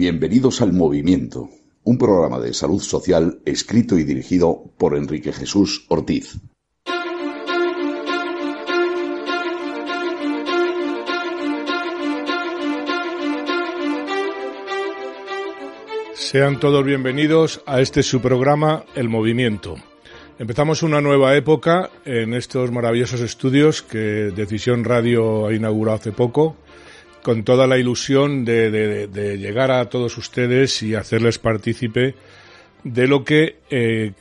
Bienvenidos al Movimiento, un programa de salud social escrito y dirigido por Enrique Jesús Ortiz. Sean todos bienvenidos a este su programa El Movimiento. Empezamos una nueva época en estos maravillosos estudios que Decisión Radio ha inaugurado hace poco, con toda la ilusión de, llegar a todos ustedes y hacerles partícipe de lo que eh,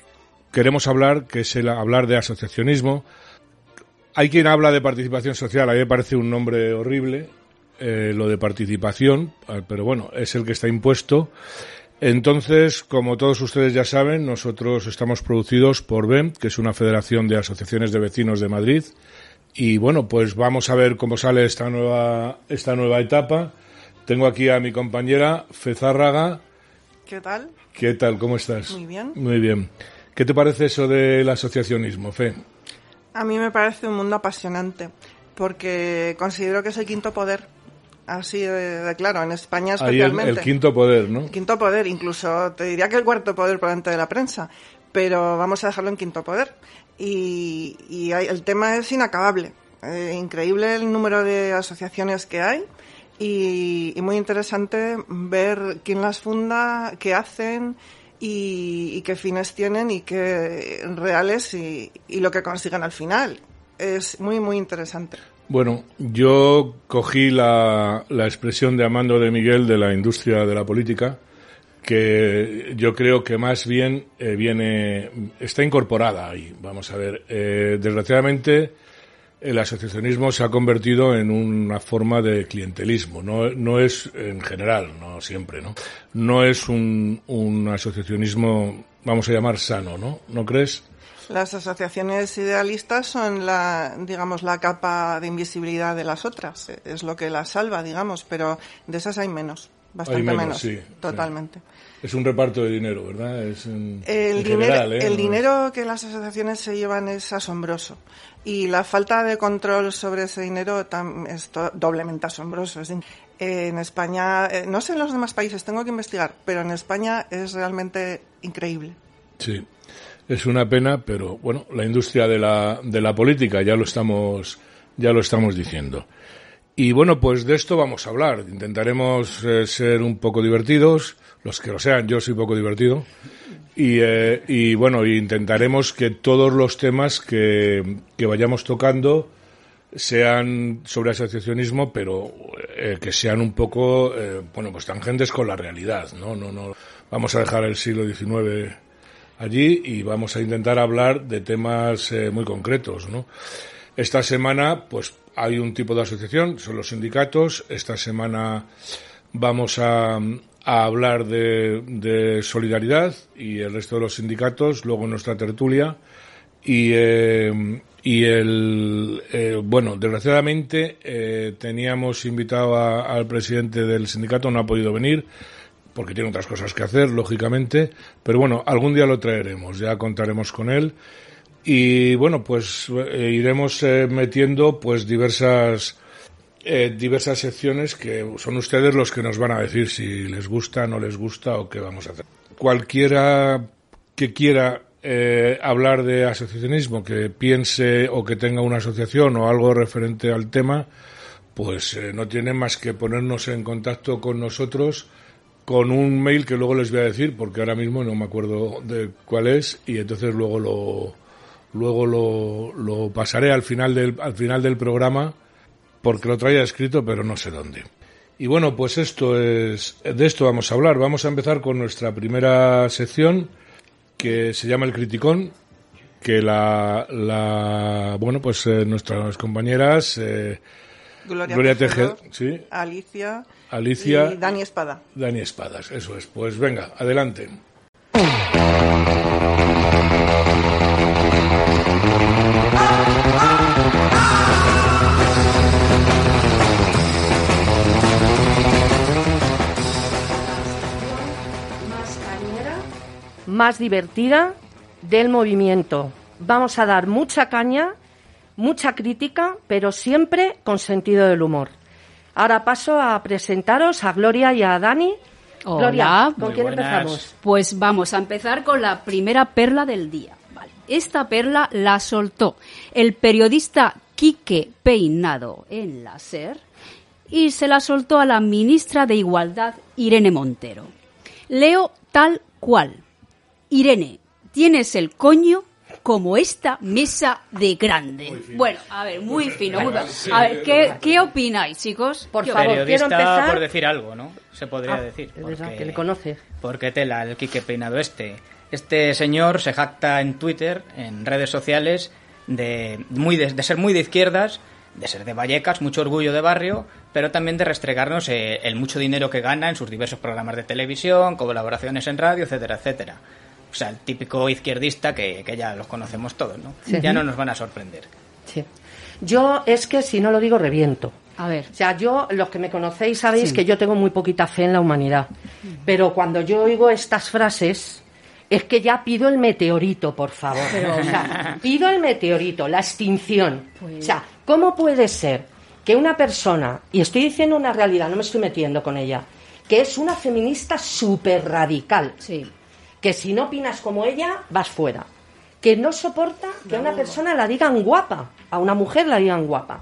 queremos hablar, que es el hablar de asociacionismo. Hay quien habla de participación social, a mí me parece un nombre horrible, eh, lo de participación, pero bueno, es el que está impuesto. Entonces, como todos ustedes ya saben, nosotros estamos producidos por BEM, que es una federación de asociaciones de vecinos de Madrid. Y bueno, pues vamos a ver cómo sale esta nueva, esta nueva etapa. Tengo aquí a mi compañera Fezárraga. ¿Qué tal? ¿Qué tal? ¿Cómo estás? Muy bien. Muy bien. ¿Qué te parece eso del asociacionismo, Fe? A mí me parece un mundo apasionante, porque considero que es el quinto poder Así de, claro, en España especialmente. el, quinto poder, ¿no? El quinto poder, incluso te diría que el cuarto poder por delante de la prensa, pero vamos a dejarlo en quinto poder. Y, el tema es inacabable. Eh, increíble el número de asociaciones que hay y, muy interesante ver quién las funda, qué hacen y, qué fines tienen y qué reales y, y lo que consigan al final. Es muy, muy interesante. Bueno, yo cogí la, la expresión de Amando de Miguel de la industria de la política, que yo creo que más bien eh, viene, está incorporada ahí. Vamos a ver, eh, desgraciadamente el asociacionismo se ha convertido en una forma de clientelismo. No, no es en general, no siempre, ¿no? No es un, un asociacionismo, vamos a llamar sano, ¿no? ¿No crees? Las asociaciones idealistas son la, digamos, la capa de invisibilidad de las otras. Es lo que las salva, digamos, pero de esas hay menos, bastante menos, sí, totalmente. Es un reparto de dinero, ¿verdad? Es el, dinero, ¿eh? el dinero que las asociaciones se llevan es asombroso y la falta de control sobre ese dinero es doblemente asombroso. en España, eh, no sé en los demás países, tengo que investigar, pero en España es realmente increíble. Sí. Es una pena, pero bueno, la industria de la, de la política ya lo estamos, ya lo estamos diciendo. Y bueno, pues de esto vamos a hablar. Intentaremos eh, ser un poco divertidos, los que lo sean, yo soy poco divertido. Y, eh, y bueno, intentaremos que todos los temas que, que vayamos tocando sean sobre asociacionismo, pero eh, que sean un poco, bueno, pues tangentes con la realidad, ¿no? No, no. Vamos a dejar el siglo XIX allí y vamos a intentar hablar de temas eh, muy concretos, ¿no? Esta semana, pues hay un tipo de asociación, son los sindicatos. Esta semana vamos a, hablar de, solidaridad y el resto de los sindicatos, luego nuestra tertulia. Y, eh, y el, eh, bueno, desgraciadamente teníamos invitado al presidente del sindicato, no ha podido venir porque tiene otras cosas que hacer, lógicamente, pero bueno, algún día lo traeremos, ya contaremos con él y bueno, pues eh, iremos eh, metiendo pues diversas eh, diversas secciones que son ustedes los que nos van a decir si les gusta, no les gusta o qué vamos a hacer. Cualquiera que quiera hablar de asociacionismo, que piense o que tenga una asociación o algo referente al tema, pues no tiene más que ponernos en contacto con nosotros con un mail que luego les voy a decir porque ahora mismo no me acuerdo de cuál es y entonces luego lo luego lo, lo pasaré al final del al final del programa porque lo traía escrito pero no sé dónde. Y bueno, pues esto es de esto vamos a hablar. Vamos a empezar con nuestra primera sección que se llama el criticón que la, la bueno pues eh, nuestras compañeras eh, Gloria, Gloria ¿sí? Alicia Alicia. Y Dani Espada. Dani Espadas, eso es. Pues venga, adelante. más divertida del movimiento. Vamos a dar mucha caña, mucha crítica, pero siempre con sentido del humor. Ahora paso a presentaros a Gloria y a Dani Gloria, ¿con quién empezamos? Pues vamos a empezar con la primera perla del día. Vale. Esta perla la soltó el periodista Quique Peinado en la SER y se la soltó a la ministra de Igualdad, Irene Montero. Leo tal cual. Irene, tienes el coño como esta mesa de grande. Bueno, a ver, muy fino. Muy fino. A ver, ¿qué, ¿qué opináis, chicos? Por ¿Qué favor, Periodista quiero empezar... por decir algo, ¿no? Se podría Ah, decir. es verdad, que le conoce. Porque tela, el Quique Peinado este. Este señor se jacta en Twitter, en redes sociales, de, muy de, de ser muy de izquierdas, de ser de Vallecas, mucho orgullo de barrio, pero también de restregarnos eh, el mucho dinero que gana en sus diversos programas de televisión, colaboraciones en radio, etcétera, etcétera. O sea, el típico izquierdista que, que ya los conocemos todos, ¿no? Sí. Ya no nos van a sorprender. Sí. Yo es que si no lo digo reviento. A ver. O sea, yo, los que me conocéis sabéis que yo tengo muy poquita fe en la humanidad. Pero cuando yo oigo estas frases, es que ya pido el meteorito, por favor. o sea, pido el meteorito, la extinción. Pues- O sea, ¿cómo puede ser que una persona, y estoy diciendo una realidad, no me estoy metiendo con ella, que es una feminista súper radical, Sí. Que si no opinas como ella, vas fuera. Que no soporta que a una persona la digan guapa, a una mujer la digan guapa.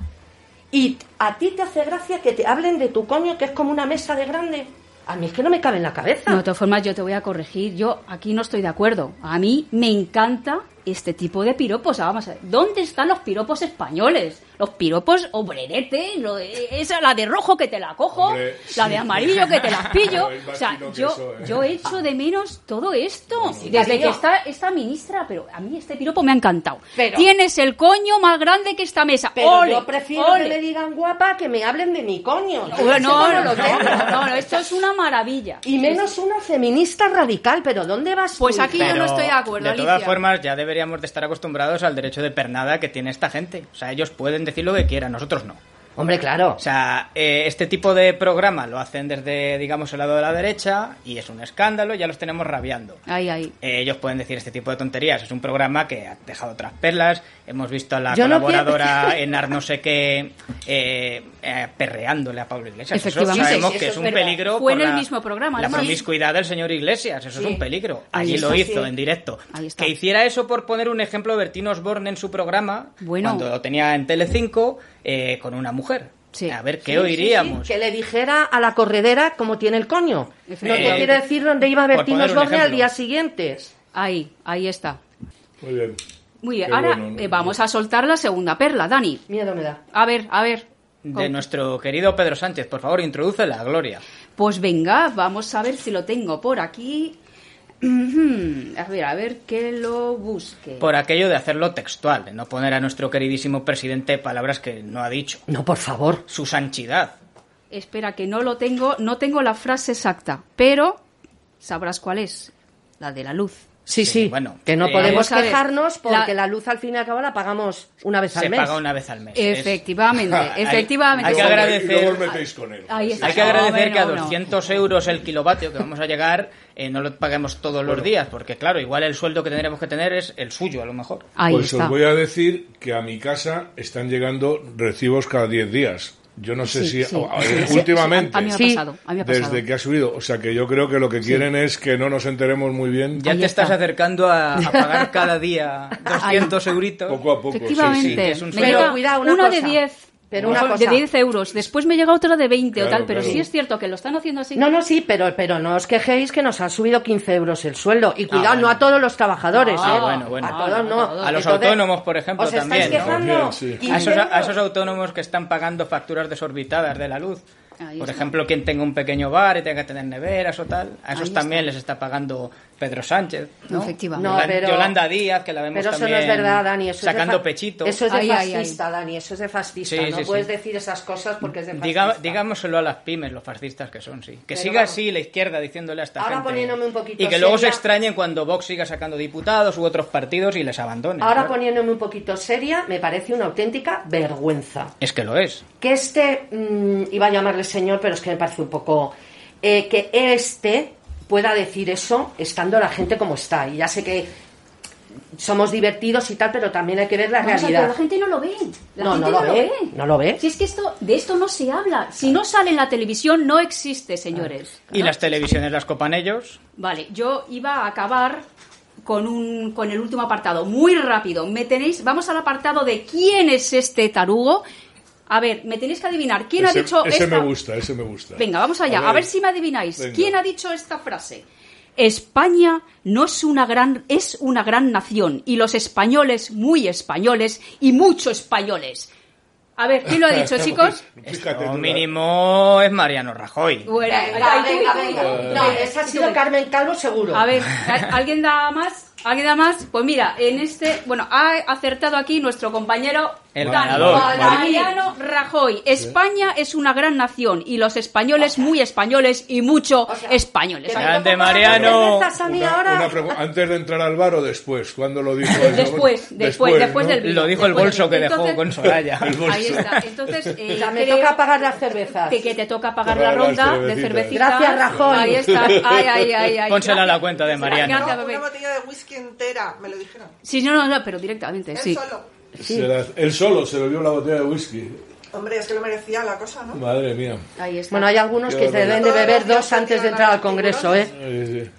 Y a ti te hace gracia que te hablen de tu coño, que es como una mesa de grande. A mí es que no me cabe en la cabeza. De todas formas, yo te voy a corregir. Yo aquí no estoy de acuerdo. A mí me encanta este tipo de piropos. Ah, Vamos a ver, ¿dónde están los piropos españoles? Los piropos obrerete, lo de- esa, la de rojo que te la cojo, Hombre, la sí. de amarillo que te las pillo. O sea, yo, eso, ¿eh? yo echo de menos todo esto. Desde que está esta ministra, pero a mí este piropo me ha encantado. Pero- Tienes el coño más grande que esta mesa. Pero ¡Ole! yo prefiero ¡Ole! que me digan guapa que me hablen de mi coño. No, no, lo no, tengo. no, no, esto es una maravilla. Y menos una feminista radical, pero ¿dónde vas Pues tú, aquí yo no estoy de acuerdo, De todas Alicia. formas, ya deberíamos de estar acostumbrados al derecho de pernada que tiene esta gente. O sea, ellos pueden decir lo que quieran, nosotros no. Hombre, claro. O sea, eh, este tipo de programa lo hacen desde, digamos, el lado de la derecha y es un escándalo, ya los tenemos rabiando. Ahí, ahí. Eh, ellos pueden decir este tipo de tonterías. Es un programa que ha dejado otras perlas. Hemos visto a la Yo no colaboradora en Ar no sé qué eh, eh, perreándole a Pablo Iglesias. Eso Efectivamente. sabemos Eso que es es un verdad. peligro. Fue por en el la- mismo programa, La promiscuidad del señor Iglesias. Eso Sí. es un peligro. Allí está, lo sí. hizo en directo. Que hiciera eso por poner un ejemplo Bertín Osborne en su programa Bueno. cuando lo tenía en Telecinco eh, con una mujer. Sí. A ver qué Sí, oiríamos. sí, que le dijera a la corredera cómo tiene el coño. No te Efectivamente. quiero decir dónde iba un Osborne al día siguiente. Ahí, ahí está. Muy bien. Muy bien, Qué ahora bueno, ¿no? eh, vamos a soltar la segunda perla, Dani. Miedo me da. A ver, a ver. De nuestro querido Pedro Sánchez, por favor, introduce la gloria. Pues venga, vamos a ver si lo tengo por aquí. A ver, a ver que lo busque. Por aquello de hacerlo textual, de no poner a nuestro queridísimo presidente palabras que no ha dicho. No, por favor. Su sanchidad. Espera, que no lo tengo, no tengo la frase exacta, pero sabrás cuál es. La de la luz. Sí, Sí, sí. bueno, que no eh, podemos quejarnos porque La- la... luz al fin y al cabo la pagamos una vez Se al mes. paga una vez al mes. Es- Efectivamente, Hay- efectivamente. hay que agradecer- luego metéis con él. Hay que No, agradecer que a bueno, no. 200 euros el kilovatio que vamos a llegar eh, no lo paguemos todos los días, porque claro, igual el sueldo que tendremos que tener es el suyo a lo mejor. Ahí pues está. os voy a decir que a mi casa están llegando recibos cada 10 días. Yo no sé Sí, si sí, o- sí, sí, últimamente, A mí me ha Sí. pasado, a mí desde que ha subido. O sea que yo creo que lo que quieren es que no nos enteremos muy bien. Ya Ahí te está. estás acercando a, a pagar cada día 200 euritos. Poco a poco. sí, Efectivamente. es un Pero cuidado, una una de cosa. 10. Pero una de cosa. 10 euros. Después me llega otra de 20 o Claro, tal, pero claro. sí es cierto que lo están haciendo así. No, no, sí, pero, pero no os quejéis que nos han subido 15 euros el sueldo. Y cuidado, bueno. no a todos los trabajadores, Ah, ¿eh? bueno, bueno. A todos no, no. a todos. A los Entonces, autónomos, por ejemplo, ¿Os también, ¿no? sí. 15 A esos, a esos autónomos que están pagando facturas desorbitadas de la luz. Ahí Por está. ejemplo, quien tenga un pequeño bar y tenga que tener neveras o tal, a esos también les está pagando Pedro Sánchez. ¿no? Efectivamente. No, pero- Yolanda Díaz, que la vemos Pero eso no es verdad, Dani. Eso sacando es de pechito. Eso es de Ay, ay, ay. fascista, Dani. Eso es de fascista. Sí, no sí, puedes sí. decir esas cosas porque es de fascista. Diga- digámoselo a las pymes, los fascistas que son, sí. Que Pero siga vamos. así la izquierda diciéndole a esta Ahora gente. poniéndome un poquito y que luego se extrañen cuando Vox siga sacando diputados u otros partidos y les abandone. Ahora poniéndome un poquito seria, me parece una auténtica vergüenza. Es que lo es. que este, mm, iba a llamarle señor, pero es que me parece un poco, eh, que este pueda decir eso estando la gente como está. Y ya sé que somos divertidos y tal, pero también hay que ver la Vamos a ver, realidad. la gente no lo ve. La No, gente no lo ve, no lo ve. Si es que esto, de esto no se habla. Si no sale en la televisión, no existe, señores. Y las televisiones las copan ellos. Vale, yo iba a acabar con un con el último apartado, muy rápido. Me tenéis, vamos al apartado de quién es este tarugo. A ver, me tenéis que adivinar quién ese, ha dicho ese esta. me gusta, ese me gusta. Venga, vamos allá, a ver, si me adivináis. Venga. ¿Quién ha dicho esta frase? España no es una gran es una gran nación y los españoles muy españoles y mucho españoles. A ver, ¿quién lo ha dicho, chicos? Fíjate Lo tú, mínimo es Mariano Rajoy. Bueno, Venga. No, esa ha sido Carmen Calvo seguro. A ver, ¿a- ¿alguien da más? ¿Alguien da más? Pues mira, en este, bueno, ha acertado aquí nuestro compañero El ganador. Mariano Rajoy. España es una gran nación y los españoles muy españoles y mucho españoles. Grande Mariano. cervezas a mí Una- ahora. una antes de entrar al bar o después, ¿cuándo lo dijo? Después, después, después ¿no? del vino. Lo dijo el Después bolso que dejó con Soraya. Ahí está. Entonces, eh, me toca pagar las cervezas. que, que te toca pagar la ronda de cervecitas. Gracias, Rajoy. Ahí está. Ay, ay, ay, ay. Pónsela a la cuenta de Mariano. Gracias, una botella de whisky entera, me lo dijeron. Sí, no, no, no, pero directamente, sí. solo. Se la- él solo se bebió la botella de whisky. Hombre, es que lo merecía la cosa, ¿no? Madre mía. Ahí está. Bueno, hay algunos Qué que se deben de beber dos antes de entrar al Congreso, ¿eh? Ay, sí.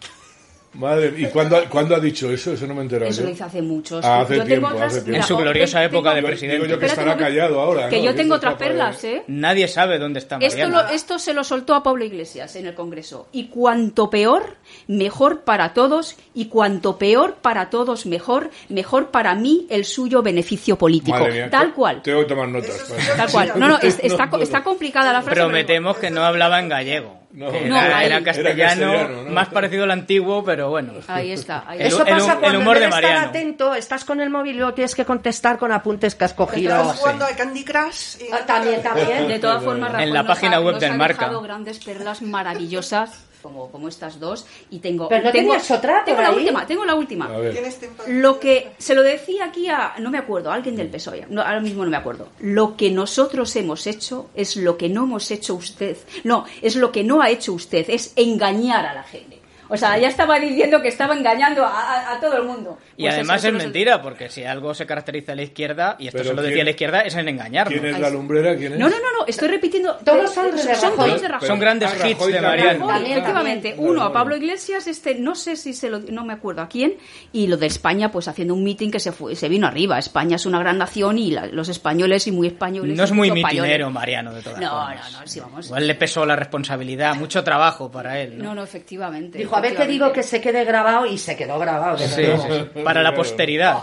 Madre, ¿y cuándo, cuándo ha dicho eso? Eso no me he enterado. Eso yo. lo hice hace muchos. Ah, hace yo tiempo, tengo otras, hace tiempo. mira, En su gloriosa tengo- época de Digo presidente. yo que Espérate estará callado ahora. Que ¿no? yo tengo otras perlas, ¿eh? Nadie sabe dónde está Esto, lo- esto se lo soltó a Pablo Iglesias en el Congreso. Y cuanto peor, mejor para todos. Y cuanto peor para todos, mejor. Mejor para mí el suyo beneficio político. Madre mía, Tal cual. Tengo que tomar notas. Tal cual. No, no, es- está, está complicada la frase. pero- Prometemos que no hablaba en gallego. No. Que No, era, era Era castellano, castellano, ¿no? más parecido al antiguo, pero bueno. Ahí está. Ahí El- Eso el- pasa el cuando humor de de estar atento, estás con el móvil y luego tienes que contestar con apuntes que has cogido. Estás jugando al Candy Crush y... Ah, También, también. De todas formas, En la nos página ha- web nos del ha Marca. dejado grandes perlas maravillosas, como, como estas dos. Y tengo. Pero no tengo, tenías otra Tengo la ahí. última, tengo la última. Lo que se lo decía aquí a, no me acuerdo, a alguien del PSOE, no, ahora mismo no me acuerdo. Lo que nosotros hemos hecho es lo que no hemos hecho usted. No, es lo que no ha hecho usted, es engañar a la gente. O sea, ya estaba diciendo que estaba engañando a, a- a todo el mundo. Y Pues además eso, es eso no mentira, porque si algo se caracteriza a la izquierda, y esto se lo decía ¿quién- la izquierda, es en engañarnos. ¿Quién es la lumbrera? ¿Quién es? No, no, no, no, estoy repitiendo. Todos son de son Rajoy. todos de Rajoy. Son grandes Ah, hits de. Mariano. Rajoy, efectivamente, uno a Pablo. Iglesias, este no sé si se lo, no me acuerdo a quién, y lo de España, pues haciendo un meeting que se fue, se vino arriba. España es una gran nación y la- los españoles y muy españoles. No es muy mitinero. Mariano, de todas No, formas. no, no, sí, vamos. Igual le pesó la responsabilidad, mucho trabajo para él. No, ¿no? no, efectivamente. Dijo, a ver qué digo que se quede grabado y se quedó grabado. de Sí, verdad. sí, sí. Para la posteridad.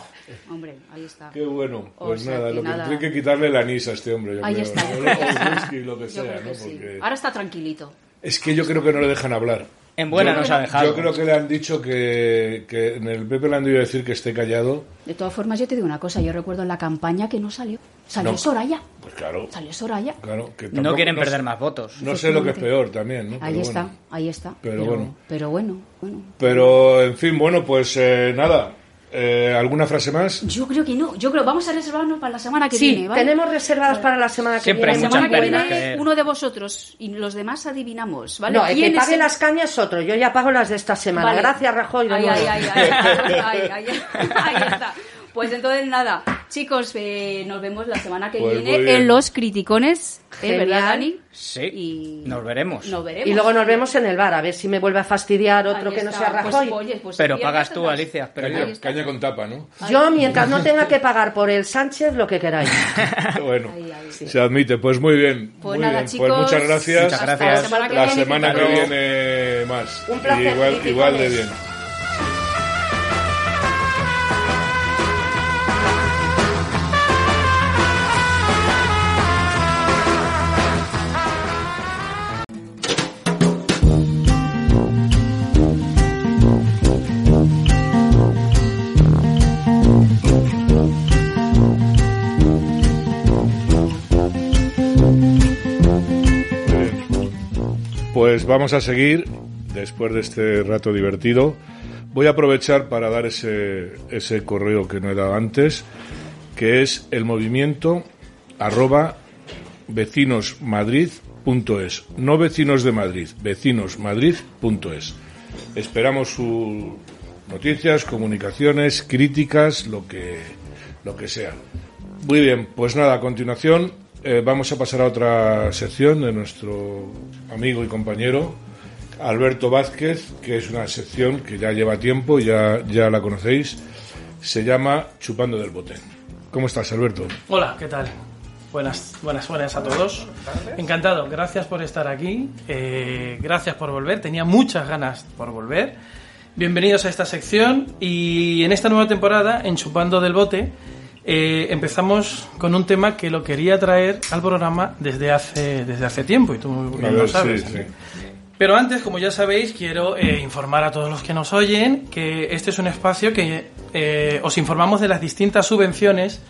Hombre, ahí está. Qué bueno. O Pues sea nada, que lo que nada. tiene que quitarle el anís a este hombre. yo Ahí creo, está. O whisky, lo que Yo sea, creo ¿no? Porque- Ahora está tranquilito. Es que yo creo que no le dejan hablar. En buena Yo- nos ha dejado. Yo creo que le han dicho que, que en el PP le han debido decir que esté callado. De todas formas, yo te digo una cosa. Yo recuerdo en la campaña que no salió. Salió No. Soraya. Pues claro, Salió Soraya. claro. Que No quieren perder más votos. No sé lo que es peor también, ¿no? Ahí Pero está, bueno. ahí está. Pero bueno. Pero bueno, bueno. Pero, en fin, bueno, pues eh, nada. Eh, ¿Alguna frase más? Yo creo que no. Yo creo vamos a reservarnos para la semana que Sí, viene, ¿vale? tenemos reservadas para la semana que Siempre viene. La semana que viene que uno de vosotros y los demás adivinamos, ¿vale? No, el que ¿Quién es pague el- las cañas otro. Yo ya pago las de esta semana. Vale. Gracias, Rajoy. ay, ay, ay, ahí está. Pues entonces nada, chicos, eh, nos vemos la semana que Pues viene en los criticones, ¿eh? Genial. ¿verdad, Dani? Sí, Y nos veremos. Nos veremos. Y luego nos vemos en el bar, a ver si me vuelve a fastidiar otro que no sea Pues, Rajoy. oye, pues Pero pagas tú, Alicia. Pero Caña, caña con tapa, ¿no? Yo, mientras no tenga que pagar por el Sánchez, lo que queráis. bueno, Ahí, ahí, sí. se admite. Pues muy bien. Pues muy nada, bien. chicos. Pues muchas gracias. Muchas gracias. La semana que La viene. semana que viene más. Un placer, igual, de bien. Bien. Pues vamos a seguir después de este rato divertido. Voy a aprovechar para dar ese, ese correo que no he dado antes, que es el movimiento arroba vecinosmadrid.es. No vecinos de Madrid, vecinosmadrid.es. Esperamos su, Noticias, comunicaciones, críticas, lo que, lo que sea. Muy bien, pues nada, a continuación eh, vamos a pasar a otra sección de nuestro amigo y compañero Alberto Vázquez, que es una sección que ya lleva tiempo, ya, ya la conocéis. Se llama Chupando del Bote. ¿Cómo estás, Alberto? Hola, ¿qué tal? Buenas, buenas, buenas a todos. Encantado, gracias por estar aquí. eh, gracias por volver. Tenía muchas ganas por volver. Bienvenidos a esta sección y en esta nueva temporada, en Chupando del Bote, eh, empezamos con un tema que lo quería traer al programa desde hace, desde hace tiempo y tú bien lo ver, sabes. sí, sí. Pero antes, como ya sabéis, quiero eh, informar a todos los que nos oyen que este es un espacio que eh, os informamos de las distintas subvenciones,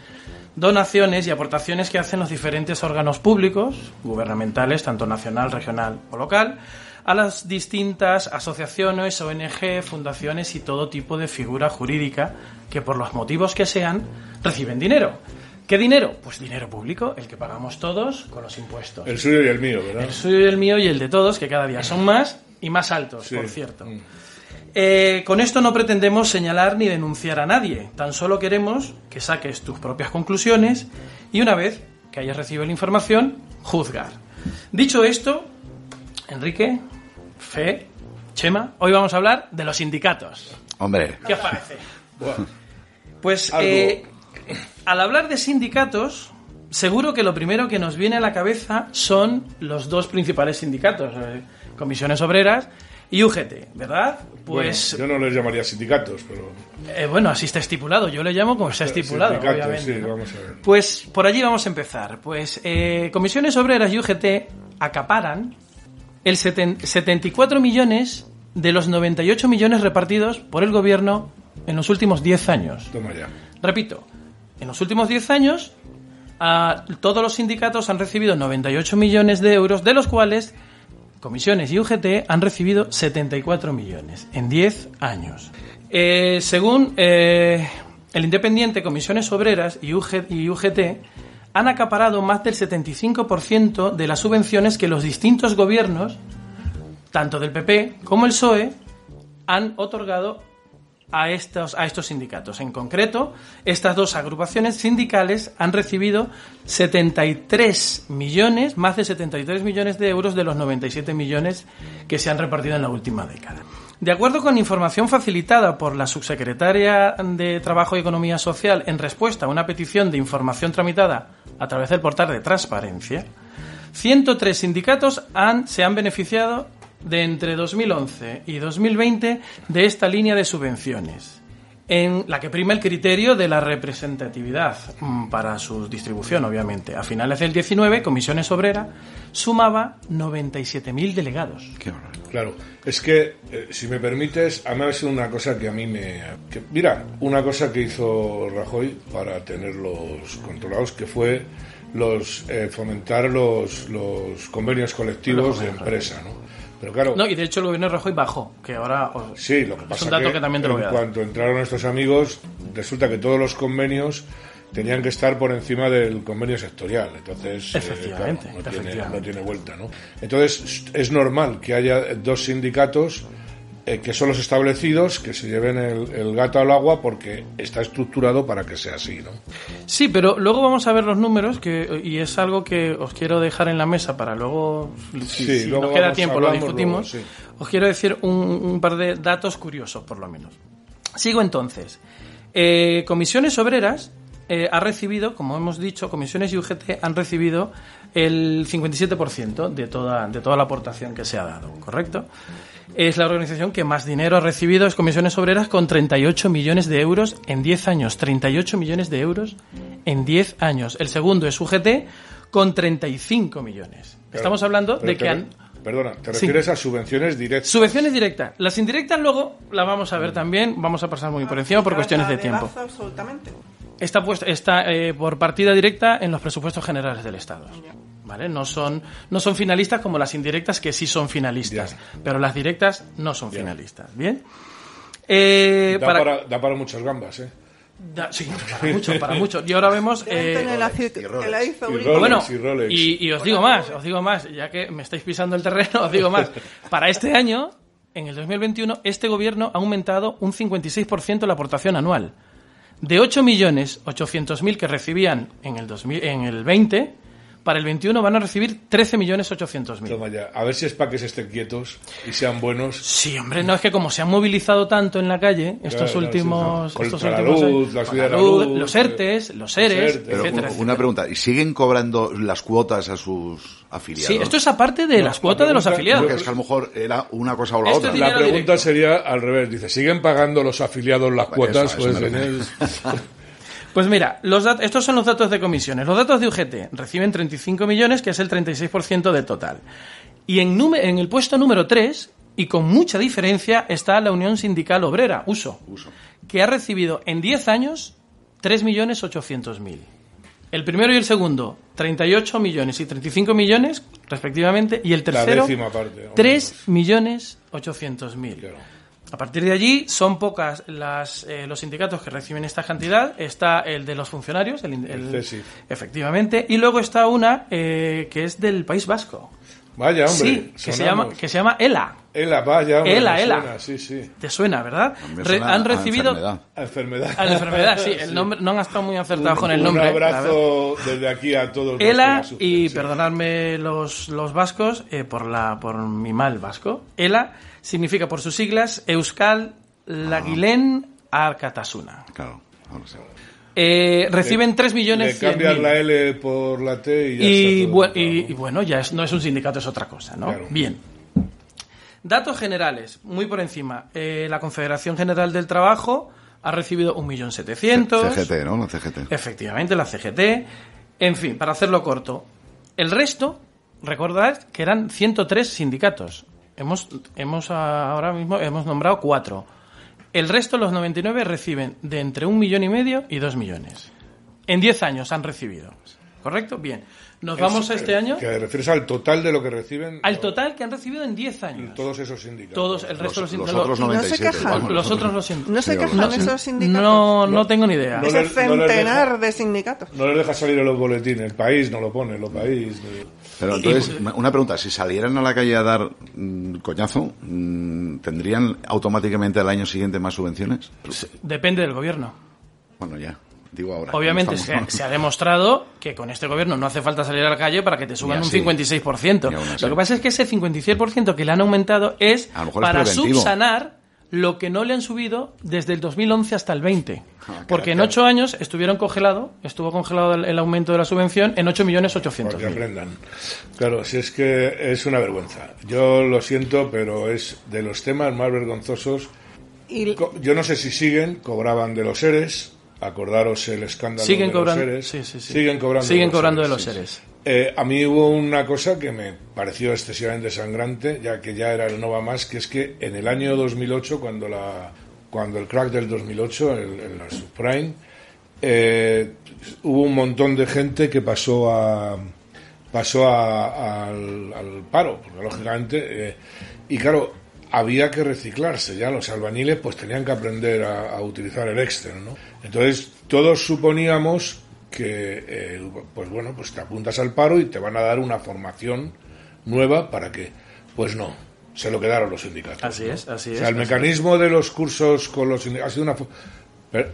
donaciones y aportaciones que hacen los diferentes órganos públicos, gubernamentales, tanto nacional, regional o local, a las distintas asociaciones, ONG, fundaciones y todo tipo de figura jurídica que por los motivos que sean reciben dinero. ¿Qué dinero? Pues dinero público, el que pagamos todos con los impuestos. El suyo y el mío, ¿verdad? El suyo y el mío y el de todos, que cada día son más y más altos, Sí. por cierto. Mm. Eh, con esto no pretendemos señalar ni denunciar a nadie, tan solo queremos que saques tus propias conclusiones y una vez que hayas recibido la información, juzgar. Dicho esto, Enrique, Fe, Chema, hoy vamos a hablar de los sindicatos. Hombre, ¿Qué os parece? Pues eh, al hablar de sindicatos, seguro que lo primero que nos viene a la cabeza son los dos principales sindicatos, eh, Comisiones Obreras y UGT, ¿verdad? Pues Bueno, yo no les llamaría sindicatos, pero... eh, bueno, así está estipulado. Yo le llamo como está estipulado, Sindicatos, obviamente. sí, ¿no? vamos a ver. Pues por allí vamos a empezar. Pues eh, Comisiones Obreras y UGT acaparan el seten- 74 millones de los 98 millones repartidos por el gobierno en los últimos 10 años. Toma ya. Repito, en los últimos 10 años ah, todos los sindicatos han recibido 98 millones de euros, de los cuales comisiones y UGT han recibido 74 millones en 10 años. Eh, según eh, el Independiente, Comisiones Obreras y UGT han acaparado más del 75% de las subvenciones que los distintos gobiernos, tanto del PP como el PSOE, han otorgado a estos, a estos sindicatos. En concreto, estas dos agrupaciones sindicales han recibido 73 millones, más de 73 millones de euros de los 97 millones que se han repartido en la última década. De acuerdo con información facilitada por la subsecretaria de Trabajo y Economía Social en respuesta a una petición de información tramitada a través del portal de transparencia, 103 sindicatos han, se han beneficiado de entre 2011 y 2020 de esta línea de subvenciones, en la que prima el criterio de la representatividad mm, para su distribución, obviamente. A finales del 19, Comisiones Obrera sumaba 97.000 delegados. qué horror. Claro, es que, eh, si me permites, a mí ha sido una cosa que a mí me... que- mira, una cosa que hizo Rajoy para tenerlos controlados, que fue los eh, fomentar los, los convenios colectivos de empresa, ¿no? Pero claro, No, y de hecho el gobierno de Rajoy bajó, que ahora os- sí, lo que pasa es un dato que, que, también te lo voy a en dar. cuanto entraron estos amigos, resulta que todos los convenios tenían que estar por encima del convenio sectorial. Entonces, eh, Efectivamente, claro, no, tiene, efectivamente. no tiene vuelta, ¿no? Entonces, es normal que haya dos sindicatos eh, que son los establecidos, que se lleven el, el gato al agua porque está estructurado para que sea así, ¿no? Sí, pero luego vamos a ver los números que, y es algo que os quiero dejar en la mesa para luego, si, Sí, si luego nos queda tiempo, lo discutimos. luego, sí. Os quiero decir un, un par de datos curiosos, por lo menos. Sigo entonces. Eh, comisiones Obreras eh, ha recibido, como hemos dicho, Comisiones y UGT han recibido el 57% de toda, de toda la aportación que se ha dado, ¿correcto? Es la organización que más dinero ha recibido, es Comisiones Obreras, con 38 millones de euros en 10 años. 38 millones de euros en 10 años. El segundo es UGT, con 35 millones. Estamos hablando de que han... Perdona, te Sí. refieres a subvenciones directas. Subvenciones directas. Las indirectas luego las vamos a ver también. Vamos a pasar muy por encima por cuestiones de tiempo. Absolutamente. Está, puesto, está eh, por partida directa en los presupuestos generales del Estado. ¿Vale? No son, no son finalistas como las indirectas, que sí son finalistas. Pero las directas no son finalistas. ¿Bien? Eh, Da para- para, da para muchas gambas, ¿eh? da- sí, para mucho, para mucho. Y ahora vemos... eh, bueno, y Rolex. y, y os digo más, os digo más, ya que me estáis pisando el terreno, os digo más. Para este año, en el 2021, este gobierno ha aumentado un 56% la aportación anual. De 8.800.000 que recibían en el, 2000, en el 20, para el 21 van a recibir 13.800.000. Toma ya, a ver si es para que se estén quietos y sean buenos. Sí, hombre, no es que como se han movilizado tanto en la calle estos Claro, últimos, sí, sí. estos la últimos luz, años, la luz, luz, los ERTES, los ERES, etcétera, una pregunta, ¿y siguen cobrando las cuotas a sus afiliados? Sí, esto es aparte de No, las la cuotas de los pregunta- afiliados. Porque es que a lo mejor era una cosa o la Esto otra. es La pregunta directo. sería al revés. Dice, ¿siguen pagando los afiliados las Eso, cuotas? eso Pues me en refiero. el- Pues mira, los estos son los datos de comisiones. Los datos de UGT reciben 35 millones, que es el 36% del total. Y en, en el puesto número 3, y con mucha diferencia, está la Unión Sindical Obrera, USO, que ha recibido en 10 años 3.800.000. El primero y el segundo, 38 millones y 35 millones, respectivamente, y el tercero, décima parte. 3 millones 800 mil. Claro. A partir de allí son pocas las, eh, los sindicatos que reciben esta cantidad. Está el de los funcionarios, el, el- CESIF. efectivamente, y luego está una eh, que es del País Vasco. Vaya, hombre. sí, que se llama que se llama ELA. Ela, vaya, hombre. Ela, Ela. suena, Sí, sí. Te suena, ¿verdad? Suena han a recibido enfermedad. A enfermedad. a la enfermedad, sí. El nombre no han estado muy acertados con el nombre. Un abrazo desde aquí a todos. los que ELA la sufren, y perdonadme los, los vascos eh, por la por mi mal vasco. ELA significa por sus siglas Euskal Laguilén Arkatasuna. Claro, ahora sí. Eh, reciben 3 millones Le cambias mil. la L por la T y ya y, está todo y- ¿no? y bueno, ya es- no es un sindicato, es otra cosa, ¿no? Claro. Bien. Datos generales, muy por encima. Eh, la Confederación General del Trabajo ha recibido 1.700.000. CGT, ¿no? La CGT. Efectivamente, la CGT. En fin, para hacerlo corto. El resto, recordad que eran 103 sindicatos. Hemos, hemos ah, ahora mismo hemos nombrado cuatro. El resto, los 99, reciben de entre un millón y medio y dos millones. En 10 años han recibido. ¿Correcto? Bien. Nos vamos a Es- este año Que refieres al total de lo que reciben al total que han recibido en 10 años. todos esos sindicatos. Todos, el resto Los, de los los sindicatos. otros no se 97. quejan. vamos, los otros los sin- ¿No se quejan no, esos sindicatos? No, no tengo ni idea. No no les centenar deja- de sindicatos. No les deja salir en los boletines. El país no lo pone, los país. Pero entonces, una pregunta, si salieran a la calle a dar mm, coñazo, mm, ¿tendrían automáticamente al año siguiente más subvenciones? Depende del gobierno. Bueno, ya, digo ahora. Obviamente se, se ha demostrado que con este gobierno no hace falta salir a la calle para que te suban Y un así. 56%. Y aún así. Lo que pasa es que ese 56% que le han aumentado es para subsanar lo que no le han subido desde el 2011 hasta el 20. Ah, Porque en ocho años estuvieron congelado, estuvo congelado el, el aumento de la subvención en 8.800.000. Para que aprendan. Claro, si es que es una vergüenza. Yo lo siento, pero es de los temas más vergonzosos. Y Co- Yo no sé si siguen, cobraban de los seres. Acordaros el escándalo Siguen de cobrando- los seres. sí, sí, sí. Siguen cobrando Siguen de los cobrando de seres, los seres. Eh, a mí hubo una cosa que me pareció excesivamente sangrante, ya que ya era el no va más, que es que en el año 2008, cuando la cuando el crack del 2008, el, el la subprime, eh, hubo un montón de gente que pasó a pasó a- al, al paro, porque lógicamente, eh, y claro, había que reciclarse ya, los albañiles pues tenían que aprender a, a utilizar el externo, ¿no? Entonces todos suponíamos que, eh, pues bueno, pues te apuntas al paro y te van a dar una formación nueva para que, pues no, se lo quedaron los sindicatos. Así ¿no? es, así O es, sea, el es. mecanismo de los cursos con los sindicatos ha sido una...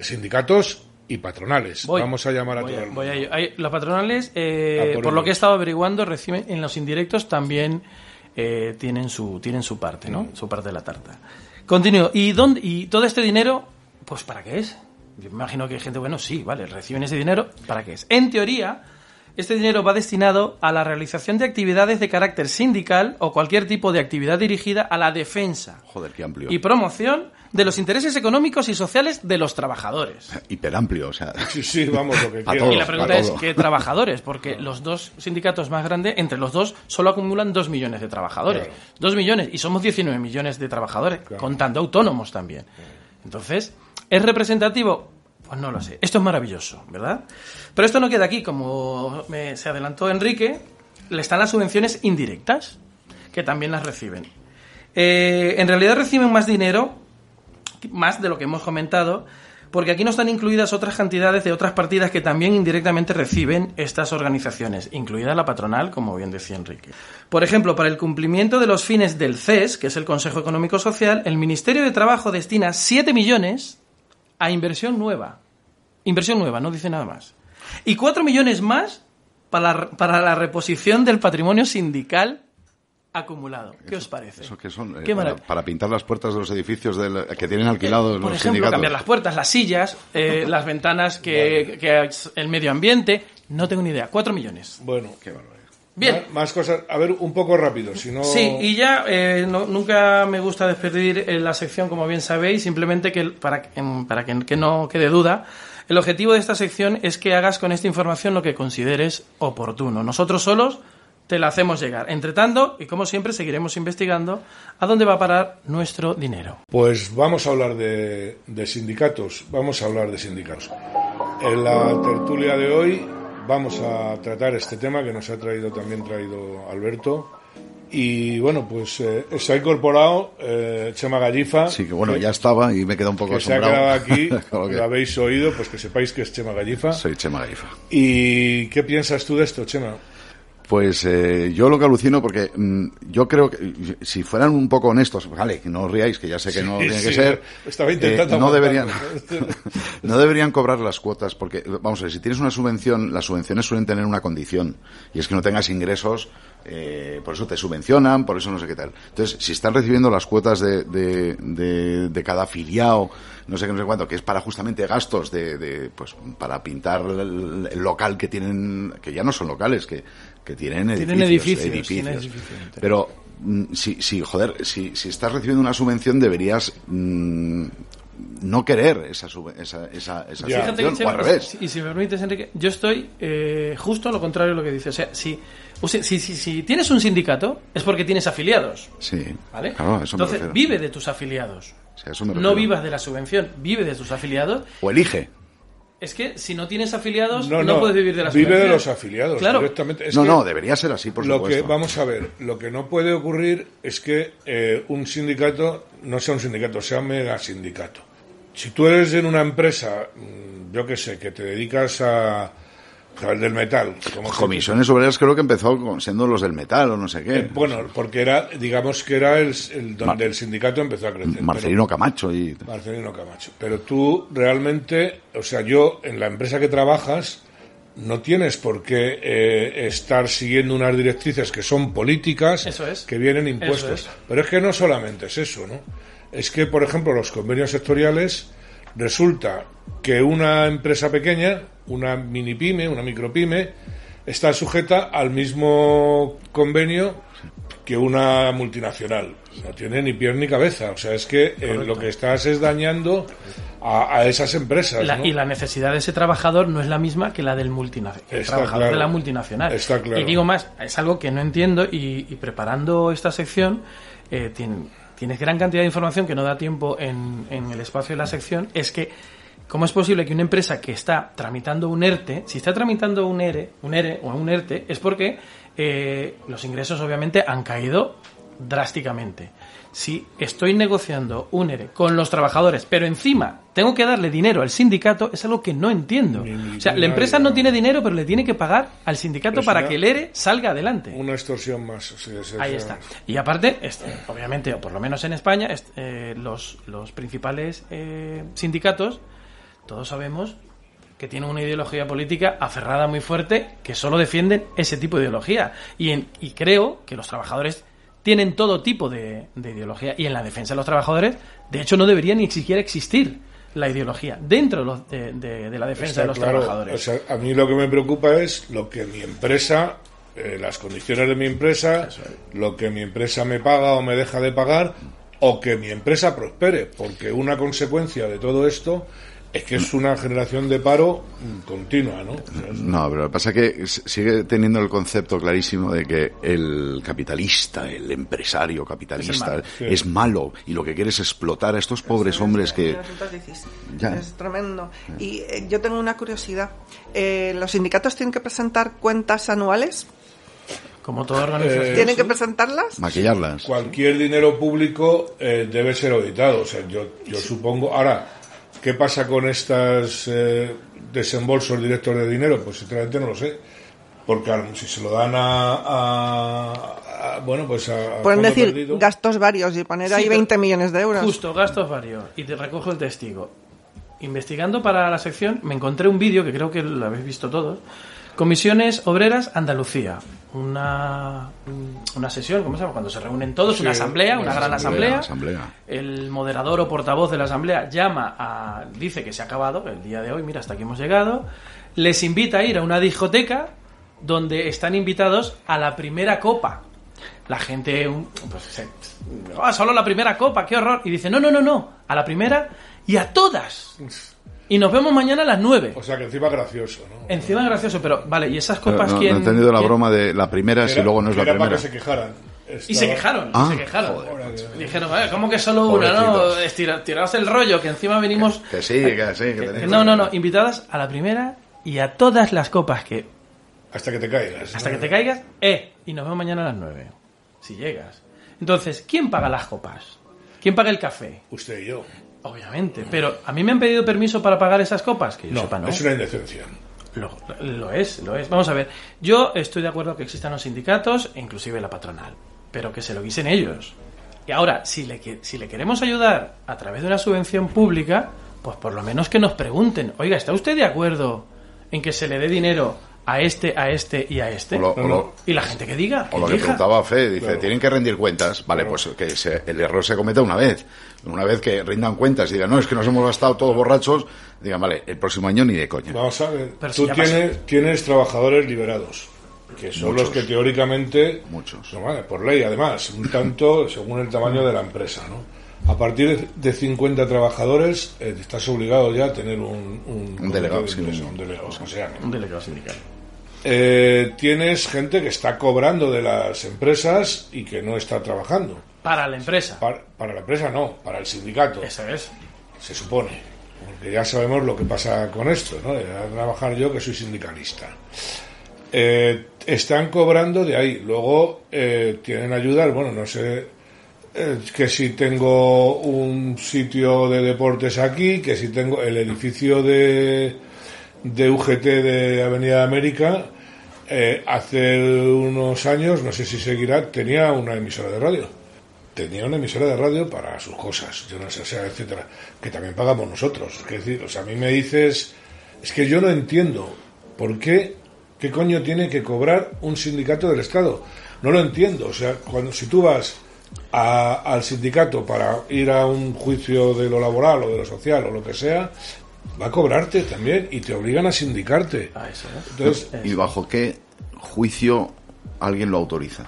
sindicatos y patronales. Voy. Vamos a llamar a todo a- el mundo. voy a ello. Hay- los patronales, eh, por por lo que he estado averiguando, reciben en los indirectos también eh, tienen su tienen su parte, ¿no? Su parte de la tarta. Continúo. ¿Y dónde y todo este dinero, pues para qué es? Yo me imagino que hay gente, bueno, sí, vale, reciben ese dinero, ¿para qué es? En teoría, este dinero va destinado a la realización de actividades de carácter sindical o cualquier tipo de actividad dirigida a la defensa Joder, qué amplio. y promoción de los intereses económicos y sociales de los trabajadores. Hiperamplio, o sea. Sí, sí, vamos, lo que A todos, Y la pregunta es. ¿qué trabajadores? Porque los dos sindicatos más grandes, entre los dos, solo acumulan dos millones de trabajadores. Claro. Dos millones, y somos 19 millones de trabajadores, contando autónomos también. Entonces, ¿es representativo? Pues no lo sé. Esto es maravilloso, ¿verdad? Pero esto no queda aquí. Como me- se adelantó Enrique, le están las subvenciones indirectas, que también las reciben. Eh, en realidad reciben más dinero, más de lo que hemos comentado, porque aquí no están incluidas otras cantidades de otras partidas que también indirectamente reciben estas organizaciones, incluida la patronal, como bien decía Enrique. Por ejemplo, para el cumplimiento de los fines del CES, que es el Consejo Económico Social, el Ministerio de Trabajo destina 7 millones a inversión nueva. Inversión nueva, no dice nada más. Y 4 millones más para la, para la reposición del patrimonio sindical acumulado. ¿Qué os parece? ¿Eso qué son? Eh, Qué para, para pintar las puertas de los edificios del- que tienen alquilados Por los ejemplo, sindicatos. cambiar las puertas, las sillas, eh, las ventanas, que, que el medio ambiente. No tengo ni idea. 4 millones. Bueno, Bien. Más, cosas. A ver, un poco rápido, si no. Sí, y ya eh, no- nunca me gusta despedir eh, la sección, como bien sabéis, simplemente que para, em, para que, que no quede duda, el objetivo de esta sección es que hagas con esta información lo que consideres oportuno. Nosotros solos te la hacemos llegar. Entre tanto, y como siempre, seguiremos investigando a dónde va a parar nuestro dinero. Pues vamos a hablar de, de sindicatos. Vamos a hablar de sindicatos. En la tertulia de hoy vamos a tratar este tema que nos ha traído también traído Alberto. Y bueno, pues eh, se ha incorporado eh, Chema Gallifa. Sí, que bueno, ya estaba y me queda un poco que se ha aquí, que- lo habéis oído, pues que sepáis que es Chema Gallifa. Soy Chema Gallifa. ¿Y qué piensas tú de esto, Chema? Pues eh, yo lo que alucino, porque mm, yo creo que si fueran un poco honestos, vale, que no os riáis, que ya sé que no Sí, tiene que ser, estaba intentando eh, no deberían, aguantarlo. no deberían cobrar las cuotas, porque vamos a ver, si tienes una subvención, las subvenciones suelen tener una condición, y es que no tengas ingresos, eh, por eso te subvencionan, por eso no sé qué tal. Entonces, si están recibiendo las cuotas de, de, de, de cada afiliado, no sé qué, no sé cuánto, que es para justamente gastos de, de pues, para pintar el, el local que tienen, que ya no son locales, que, que tienen edificios. Tienen edificios, edificios. tienen edificios. Pero, mm, si, si, joder, si, si estás recibiendo una subvención, deberías mm, no querer esa, sub- esa, esa, esa subvención, o al revés. Y si me permites, Enrique, yo estoy eh, justo a lo contrario de lo que dice. O sea, si, o sea, si, si, si tienes un sindicato, es porque tienes afiliados. Sí, ¿Vale? claro, eso Entonces, vive de tus afiliados. Sí, a eso me No vivas de la subvención, vive de tus afiliados. O elige. Es que si no tienes afiliados, No, no, no, puedes vivir de la vive de los afiliados Claro. directamente. Es no, que no, debería ser así, por lo supuesto. que vamos a ver, lo que no puede ocurrir es que eh, un sindicato no sea un sindicato, sea un mega sindicato. Si tú eres en una empresa, mm, yo qué sé, que te dedicas a, al del metal, como se- Comisiones obreras creo que empezó con- siendo los del metal o no sé qué. eh, bueno, porque era, digamos que era el, el donde el sindicato empezó a crecer. Marcelino Camacho y... Pero- Marcelino Camacho. Pero tú realmente, o sea, yo en la empresa que trabajas no tienes por qué eh, estar siguiendo unas directrices que son políticas Eso es. que vienen impuestos. Eso es. Pero es que no solamente es eso, ¿no? Es que, por ejemplo, los convenios sectoriales resulta que una empresa pequeña, una mini pyme, una micropyme, está sujeta al mismo convenio que una multinacional. No tiene ni pie ni cabeza. O sea, es que eh, lo que estás es dañando a, a esas empresas. La- ¿no? Y la necesidad de ese trabajador no es la misma que la del multinacional, trabajador claro. de la multinacional. Está claro. Y digo más, es algo que no entiendo y, y preparando esta sección eh, tien- tienes gran cantidad de información que no da tiempo en, en el espacio de la sección. Es que ¿Cómo es posible que una empresa que está tramitando un ERTE, si está tramitando un ERE, un ERE o un ERTE, es porque eh, los ingresos obviamente han caído drásticamente. Si estoy negociando un ERE con los trabajadores, pero encima tengo que darle dinero al sindicato, es algo que no entiendo. Ni- O sea, la empresa no no. tiene dinero, pero le tiene que pagar al sindicato para una- que el ERE salga adelante. Una extorsión más. o sea, es- Ahí es- está. Y aparte, este, obviamente, o por lo menos en España, est- eh, los, los principales eh, sindicatos, todos sabemos que tienen una ideología política aferrada muy fuerte, que solo defienden ese tipo de ideología. Y, en- y creo que los trabajadores tienen todo tipo de, de ideología. Y en la defensa de los trabajadores, de hecho, no debería ni siquiera existir la ideología dentro de, de- de- la defensa Está de los claro. trabajadores. O sea, a mí lo que me preocupa es lo que mi empresa, eh, las condiciones de mi empresa, lo que mi empresa me paga o me deja de pagar, o que mi empresa prospere, porque una consecuencia de todo esto es que es una generación de paro continua, ¿no? No, pero lo que pasa es que sigue teniendo el concepto clarísimo de que el capitalista, el empresario capitalista, malo, sí. es malo y lo que quiere es explotar a estos pobres hombres que... Difícil. Ya. Es tremendo. Y eh, yo tengo una curiosidad. Eh, ¿Los sindicatos tienen que presentar cuentas anuales? Como toda organización. Eh, ¿Tienen que presentarlas? Maquillarlas. cualquier dinero público eh, debe ser auditado. O sea, yo, yo supongo. Ahora, ¿Qué pasa con estos eh, desembolsos directos de dinero? Pues sinceramente no lo sé. Porque si se lo dan a, a- a- bueno, pues a... Pueden decir perdido. gastos varios y poner Sí, ahí pero- 20 millones de euros. Justo, gastos varios. Y te recojo el testigo. Investigando para la sección, me encontré un vídeo que creo que lo habéis visto todos. Comisiones Obreras Andalucía. Una, una sesión, ¿cómo se llama? Cuando se reúnen todos, una asamblea, una gran asamblea. asamblea. El moderador o portavoz de la asamblea llama a. dice que se ha acabado el día de hoy, mira, hasta aquí hemos llegado. Les invita a ir a una discoteca donde están invitados a la primera copa. La gente, pues, se- "Ah, solo la primera copa, qué horror. Y dice, no, no, no, no, a la primera y a todas. Y nos vemos mañana a las nueve. O sea, que encima gracioso, ¿no? Encima es gracioso, pero vale, ¿y esas copas no, no quién? he entendido la quién- broma de la primera si Era- luego no es la para primera. que se quejaran. Y se quejaron, y Ah, se quejaron. joder. Dijeron, "Eh, ¿cómo que solo una, no? Estira- Tiraos el rollo, que encima venimos... Que sí, que sí, que Que- tenéis- No, no, no, invitadas a la primera y a todas las copas que Hasta que te caigas. hasta ¿no? que te caigas, eh, y nos vemos mañana a las 9, si llegas. Entonces, ¿quién paga las copas? ¿Quién paga el café? Usted y yo. Obviamente, pero ¿a mí me han pedido permiso para pagar esas copas? Que yo No, sepa, no. es una indecencia. Lo, lo es, lo es. Vamos a ver, yo estoy de acuerdo que existan los sindicatos, e inclusive la patronal, pero que se lo guisen ellos. Y ahora, si le, si le queremos ayudar a través de una subvención pública, pues por lo menos que nos pregunten, oiga, ¿está usted de acuerdo en que se le dé dinero a este, a este y a este? O lo, o lo- Y la gente que diga, que o lo que preguntaba Fe, dice, Claro. tienen que rendir cuentas. Vale, pues que se- el error se cometa una vez. Una vez que rindan cuentas y digan, no, es que nos hemos gastado todos borrachos, digan, vale, el próximo año ni de coña. Vamos a ver. Pero Tú tienes, tienes trabajadores liberados, que son Muchos. los que teóricamente, Muchos. no, vale, por ley además, un tanto según el tamaño de la empresa. ¿no? A partir de- de 50 trabajadores eh, estás obligado ya a tener un, delegado, de sí, empresa, un- delegado, delegado sindical. Eh, tienes gente que está cobrando de las empresas y que no está trabajando. Para la empresa. Para, para la empresa no, para el sindicato. Eso es. se supone, porque ya sabemos lo que pasa con esto, ¿no? De trabajar yo que soy sindicalista. Eh, están cobrando de ahí, luego eh, tienen ayudas, bueno, no sé, que si tengo un sitio de deportes aquí, que si tengo el edificio de, de UGT de Avenida América, eh, hace unos años, no sé si seguirá, tenía una emisora de radio tenía una emisora de radio para sus cosas, yo no sé, etcétera, que también pagamos nosotros. Es decir, o sea, a mí me dices, es que yo no entiendo por qué, qué coño tiene que cobrar un sindicato del Estado. No lo entiendo. O sea, cuando si tú vas a- al sindicato para ir a un juicio de lo laboral o de lo social o lo que sea, va a cobrarte también y te obligan a sindicarte. Ah, eso, ¿eh? Entonces, ¿Y bajo qué juicio alguien lo autoriza?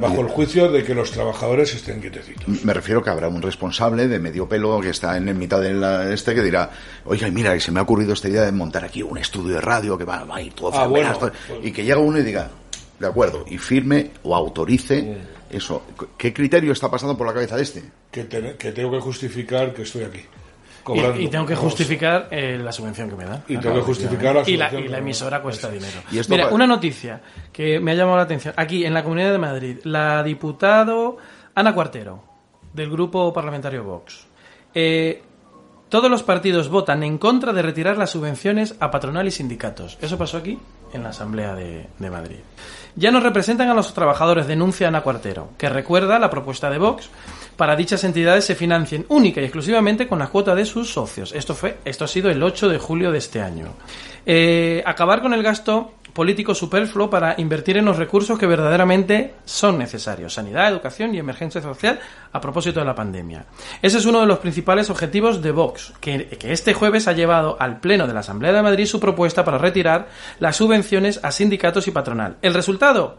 bajo el juicio de que los trabajadores estén quietecitos. Me refiero que habrá un responsable de medio pelo que está en mitad de este que dirá, oiga, mira, que se me ha ocurrido esta idea de montar aquí un estudio de radio que va, va a ir todo Ah, bueno, pues- y que llega uno y diga, de acuerdo, y firme o autorice eso. ¿Qué criterio está pasando por la cabeza de este? Que, te- que tengo que justificar que estoy aquí. Cobrando. Y, y tengo que Vamos. justificar eh, la subvención que me dan. Y tengo que justificar la y la, subvención y la emisora cuesta dinero. Y esto Mira, una noticia que me ha llamado la atención. Aquí, en la Comunidad de Madrid, la diputado Ana Cuartero, del Grupo Parlamentario Vox. Eh, todos los partidos votan en contra de retirar las subvenciones a patronal y sindicatos. Eso pasó aquí, en la Asamblea de, de Madrid. Ya no representan a los trabajadores, denuncia Ana Cuartero, que recuerda la propuesta de Vox para dichas entidades se financien única y exclusivamente con la cuota de sus socios. Esto fue, esto ha sido el 8 de julio de este año. Eh, acabar con el gasto político superfluo para invertir en los recursos que verdaderamente son necesarios, sanidad, educación y emergencia social a propósito de la pandemia. Ese es uno de los principales objetivos de Vox, que, que este jueves ha llevado al Pleno de la Asamblea de Madrid su propuesta para retirar las subvenciones a sindicatos y patronal. ¿El resultado?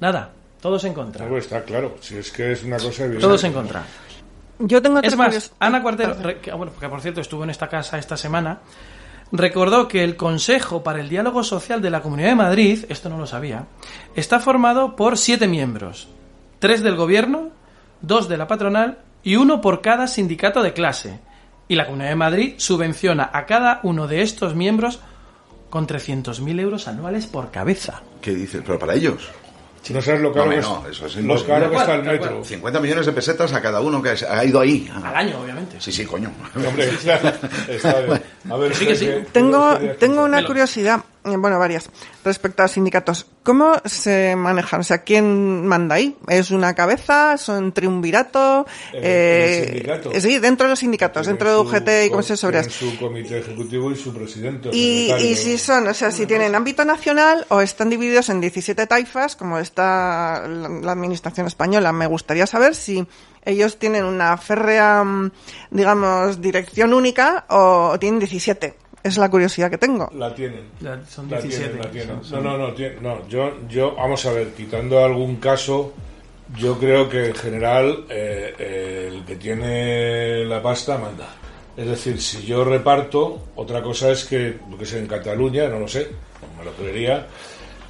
Nada, todos en contra. Está claro, si es que es una cosa evidente. Todos en contra. Yo tengo Es más, Ana Cuartero, re- que, bueno, que por cierto estuvo en esta casa esta semana, recordó que el Consejo para el Diálogo Social de la Comunidad de Madrid, esto no lo sabía, está formado por siete miembros, tres del gobierno, dos de la patronal y uno por cada sindicato de clase. Y la Comunidad de Madrid subvenciona a cada uno de estos miembros con 300.000 euros anuales por cabeza. ¿Qué dices? ¿Pero para ellos? No sabes lo caro, No, que, no, es- eso es lo imposible. caro que está el metro. 50 millones de pesetas a cada uno que ha ido ahí. Al año, obviamente. Sí, sí, coño. Hombre, está bien. A ver, Sí que sí. Tengo, ¿qué querías tengo una curiosidad, bueno, varias, respecto a los sindicatos. ¿Cómo se manejan? O sea, ¿quién manda ahí? ¿Es una cabeza? ¿Son triunvirato? ¿En el Eh, sindicato? eh, sí, dentro de los sindicatos, Tienen dentro de su UGT y co- Comisiones Obreras. su comité ejecutivo y su presidente. Y, y si son, o sea, si tienen ámbito nacional o están divididos en 17 taifas, como está la, la administración española. Me gustaría saber si ellos tienen una férrea, mm, digamos, dirección única o tienen 17. Es la curiosidad que tengo. La tienen. La- son La 17. tienen, la tienen. Son- son- No, no, no, no. Yo, yo, vamos a ver, quitando algún caso, yo creo que en general eh, eh, el que tiene la pasta manda. Es decir, si yo reparto, otra cosa es que, lo que sé, en Cataluña, no lo sé, no me lo creería,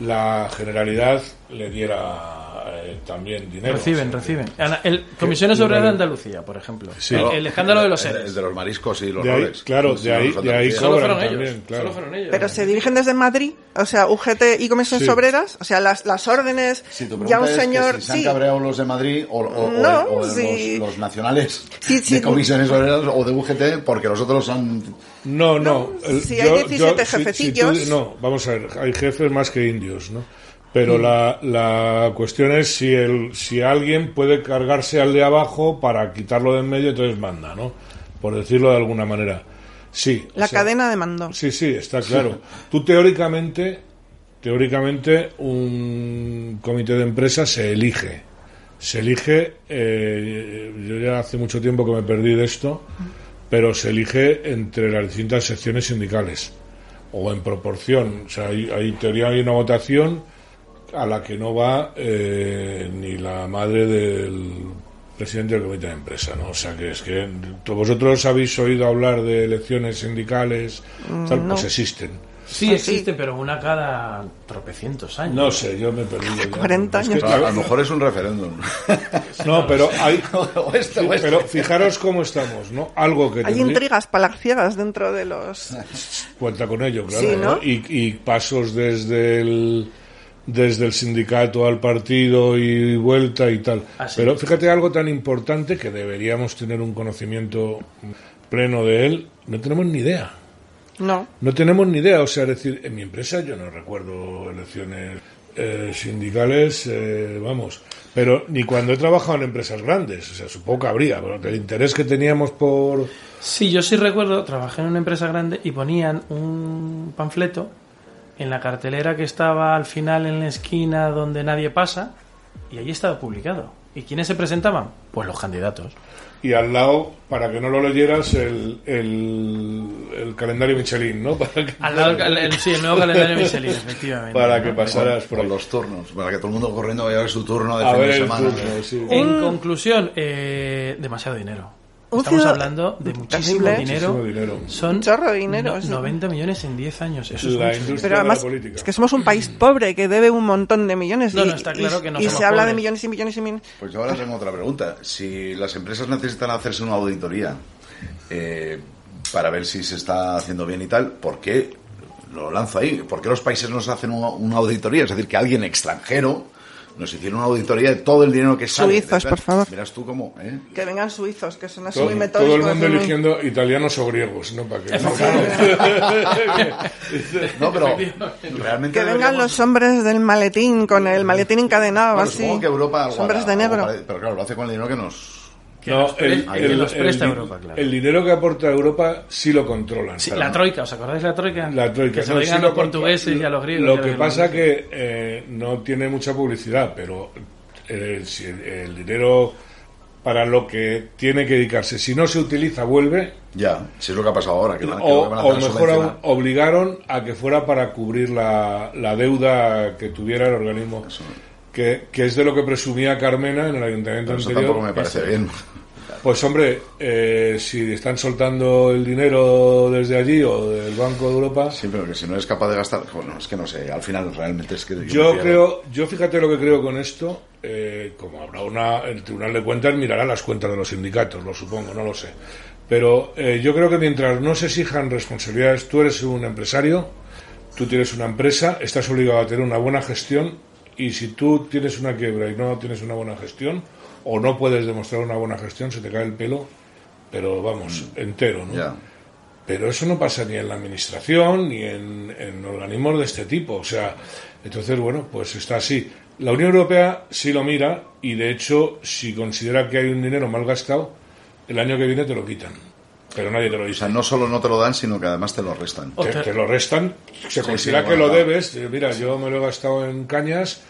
la generalidad le diera eh, también dinero. Reciben, O sea, reciben. Ana- El, Comisiones Obreras de. Andalucía, por ejemplo. Sí. El, el escándalo de los El, seres. el de los mariscos y los De ahí, roles. claro, de ahí, de ahí. Solo fueron ellos. también, claro. Solo fueron ellos. Pero se dirigen desde Madrid, o sea, UGT y Comisiones Sí. Obreras, o sea, las, las órdenes, Si tu ya un es que señor, si se han sí, cabreado los de Madrid o, o- No, o los, sí. los nacionales Sí, sí. de comisiones obreras o de UGT porque los otros han... No, no. el- si hay 17 si- si tú- jefecillos. no, vamos a ver, hay jefes más que indios, ¿no? Pero Mm. la, la cuestión es si el, si alguien puede cargarse al de abajo para quitarlo de en medio, entonces manda, ¿no? Por decirlo de alguna manera. Sí. o la sea, cadena de mando. Sí, sí, está claro. Tú teóricamente, teóricamente un comité de empresa se elige. Se elige, eh, yo ya hace mucho tiempo que me perdí de esto, pero se elige entre las distintas secciones sindicales o en proporción. O sea, hay, hay teoría, hay una votación a la que no va eh, ni la madre del presidente del comité de empresa, ¿no? O sea, que es que vosotros habéis oído hablar de elecciones sindicales, tal, no. pues existen. Sí, Ah, existe, pero una cada tropecientos años. No sé, yo me he perdido. ya. 40 Es que- años. A, a lo mejor es un referéndum. no, pero hay... O este, o este. Pero fijaros cómo estamos, ¿no? Algo que Hay tendría- intrigas palaciegas dentro de los... cuenta con ello, claro. Sí, ¿no? ¿no? Y, y pasos desde el desde el sindicato al partido y vuelta y tal. Pero fíjate algo tan importante que deberíamos tener un conocimiento pleno de él. No tenemos ni idea. No. No tenemos ni idea. O sea, es decir, en mi empresa yo no recuerdo elecciones eh, sindicales, eh, vamos. Pero ni cuando he trabajado en empresas grandes. O sea, supongo que habría, pero el interés que teníamos por... Sí, yo sí recuerdo, trabajé en una empresa grande y ponían un panfleto en la cartelera que estaba al final en la esquina donde nadie pasa y allí estaba publicado. ¿Y quiénes se presentaban? Pues los candidatos. y al lado, para que no lo leyeras, el, el, el calendario Michelin, ¿no? Para que, Al lado, el, el- sí, el nuevo calendario Michelin, efectivamente. para que pasaras por por los turnos, para que todo el mundo corriendo vaya a ver su turno de A fin ver de semana. turno, sí. En conclusión, eh, demasiado dinero. Un Estamos ciudad- hablando de muchísimo dinero. Muchísimo dinero. Son chorro de dinero, no- sí. 90 millones en 10 años. Eso es mucho. industria Pero de además, la política. es que somos un país pobre que debe un montón de millones. No, y, no, está y- claro que no y somos se habla de millones y millones y millones. Pues yo ahora tengo otra pregunta. Si las empresas necesitan hacerse una auditoría eh, para ver si se está haciendo bien y tal, ¿por qué lo lanzo ahí? ¿Por qué los países no se hacen una, una auditoría? Es decir, que alguien extranjero nos hiciera una auditoría de todo el dinero que sale. Suizos, por favor. Verás tú cómo, ¿eh? Que vengan suizos, que son así todo, muy todo metódicos. el mundo muy- eligiendo italianos o griegos, ¿no? Para que, No, pero realmente Que vengan deberíamos- los hombres del maletín, con el maletín encadenado, Bueno, así. supongo que Europa Los algo hombres hará, de negro. pero claro, lo hace con el dinero que nos... Que No, nos el, que el- nos presta el- Europa, claro. el dinero que aporta Europa sí lo controlan. Sí, la troika, ¿os acordáis de la troika? La troika. Que se no, lo sí a los portugueses y a los griegos. Lo los que pasa que eh, no tiene mucha publicidad, pero eh, si el, el dinero para lo que tiene que dedicarse, si no se utiliza, vuelve. Ya, si es lo que ha pasado ahora. Que van, que O, lo van a o hacer mejor aún, obligaron a que fuera para cubrir la, la deuda que tuviera el organismo. Que, que es de lo que presumía Carmena en el ayuntamiento Pero eso anterior. tampoco me parece Ese. Pues hombre, eh, si están soltando el dinero desde allí o del Banco de Europa, Sí, pero que si no eres capaz de gastar... Bueno, es que no sé, al final realmente es que... yo pierdo. creo, yo fíjate lo que creo con esto, eh, como habrá una, el Tribunal de Cuentas mirará las cuentas de los sindicatos, lo supongo, no lo sé. Pero eh, yo creo que mientras no se exijan responsabilidades, tú eres un empresario, tú tienes una empresa, estás obligado a tener una buena gestión Y si tú tienes una quiebra y no tienes una buena gestión, o no puedes demostrar una buena gestión, se te cae el pelo, pero vamos, entero, ¿no? Pero eso no pasa ni en la administración ni en, en organismos de este tipo. O sea, entonces, bueno, pues está así. La Unión Europea sí lo mira y, de hecho, si considera que hay un dinero mal gastado, el año que viene te lo quitan. Pero nadie te lo O dice. sea, no solo no te lo dan, sino que además te lo restan. Te, te lo restan, se considera sí, que bueno, lo debes. Mira, yo me lo he gastado en cañas,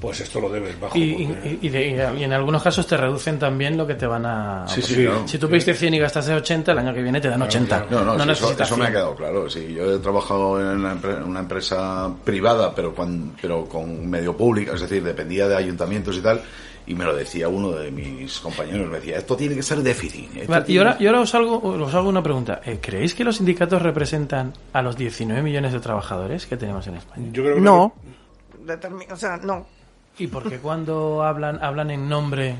pues esto lo debes bajo. Y, porque- y- y de- y en algunos casos te reducen también lo que te van a... Sí, sí, Sí. claro. Si tú pediste 100 y gastaste 80, el año que viene te dan 80. claro. No, no, sí, eso, necesitas eso me ha 100. quedado claro. Sí, yo he trabajado en una, empre- una empresa privada, pero con, pero con medio pública, es decir, dependía de ayuntamientos y tal, y me lo decía uno de mis compañeros, me decía, esto tiene que ser déficit. y ahora, y ahora os, hago, os hago una pregunta. Eh, ¿Creéis que los sindicatos representan a los 19 millones de trabajadores que tenemos en España? Yo creo que No. Determi- o sea, no. ¿Y por qué cuando hablan, hablan en nombre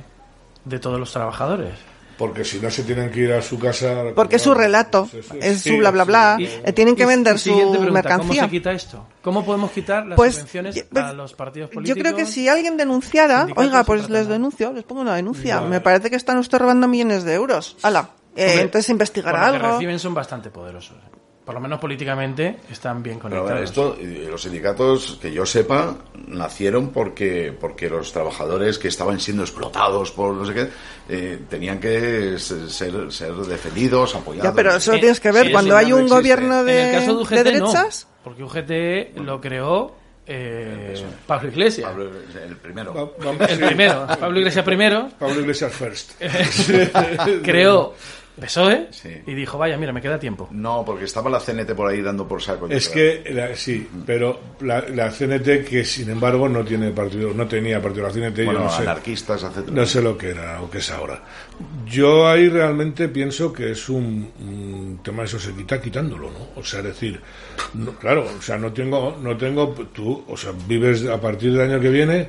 de todos los trabajadores? Porque si no se tienen que ir a su casa. Porque es su relato, es Sí, su bla bla sí. bla. Y- eh, tienen que vender su pregunta, mercancía. ¿Cómo se quita esto? ¿Cómo podemos quitar las Pues, subvenciones y- pues, a los partidos Yo políticos? creo que si alguien denunciara, oiga, pues les denuncio, les pongo una denuncia. Vale. Me parece que están usted robando millones de euros. Hala. Eh, entonces investigará por lo que algo. reciben son bastante poderosos. Por lo menos políticamente están bien Pero conectados. bueno, esto, eh, los sindicatos, que yo sepa, nacieron porque, porque los trabajadores que estaban siendo explotados por no sé qué, eh, tenían que ser, ser, defendidos, apoyados. Ya, pero eso lo tienes que ver sí, cuando hay un existe. gobierno de, en el caso de UGT de derechas. no, porque UGT lo creó eh, Pablo Iglesias. Pablo, el primero. El sí. primero, Pablo Iglesias primero, Pablo Iglesias first. creó PSOE Sí. Y dijo, vaya, mira, me queda tiempo. No, porque estaba la CNT por ahí dando por saco. Es que la- sí, pero la, la CNT que sin embargo no tiene partido, no tenía partido la CNT, Bueno, yo no sé, anarquistas, etcétera. no sé lo que era o qué es ahora. Yo ahí realmente pienso que es un, un tema eso se quita quitándolo, ¿no? O sea, es decir, no- claro, o sea, no tengo, no tengo, tú, o sea, vives a partir del año que viene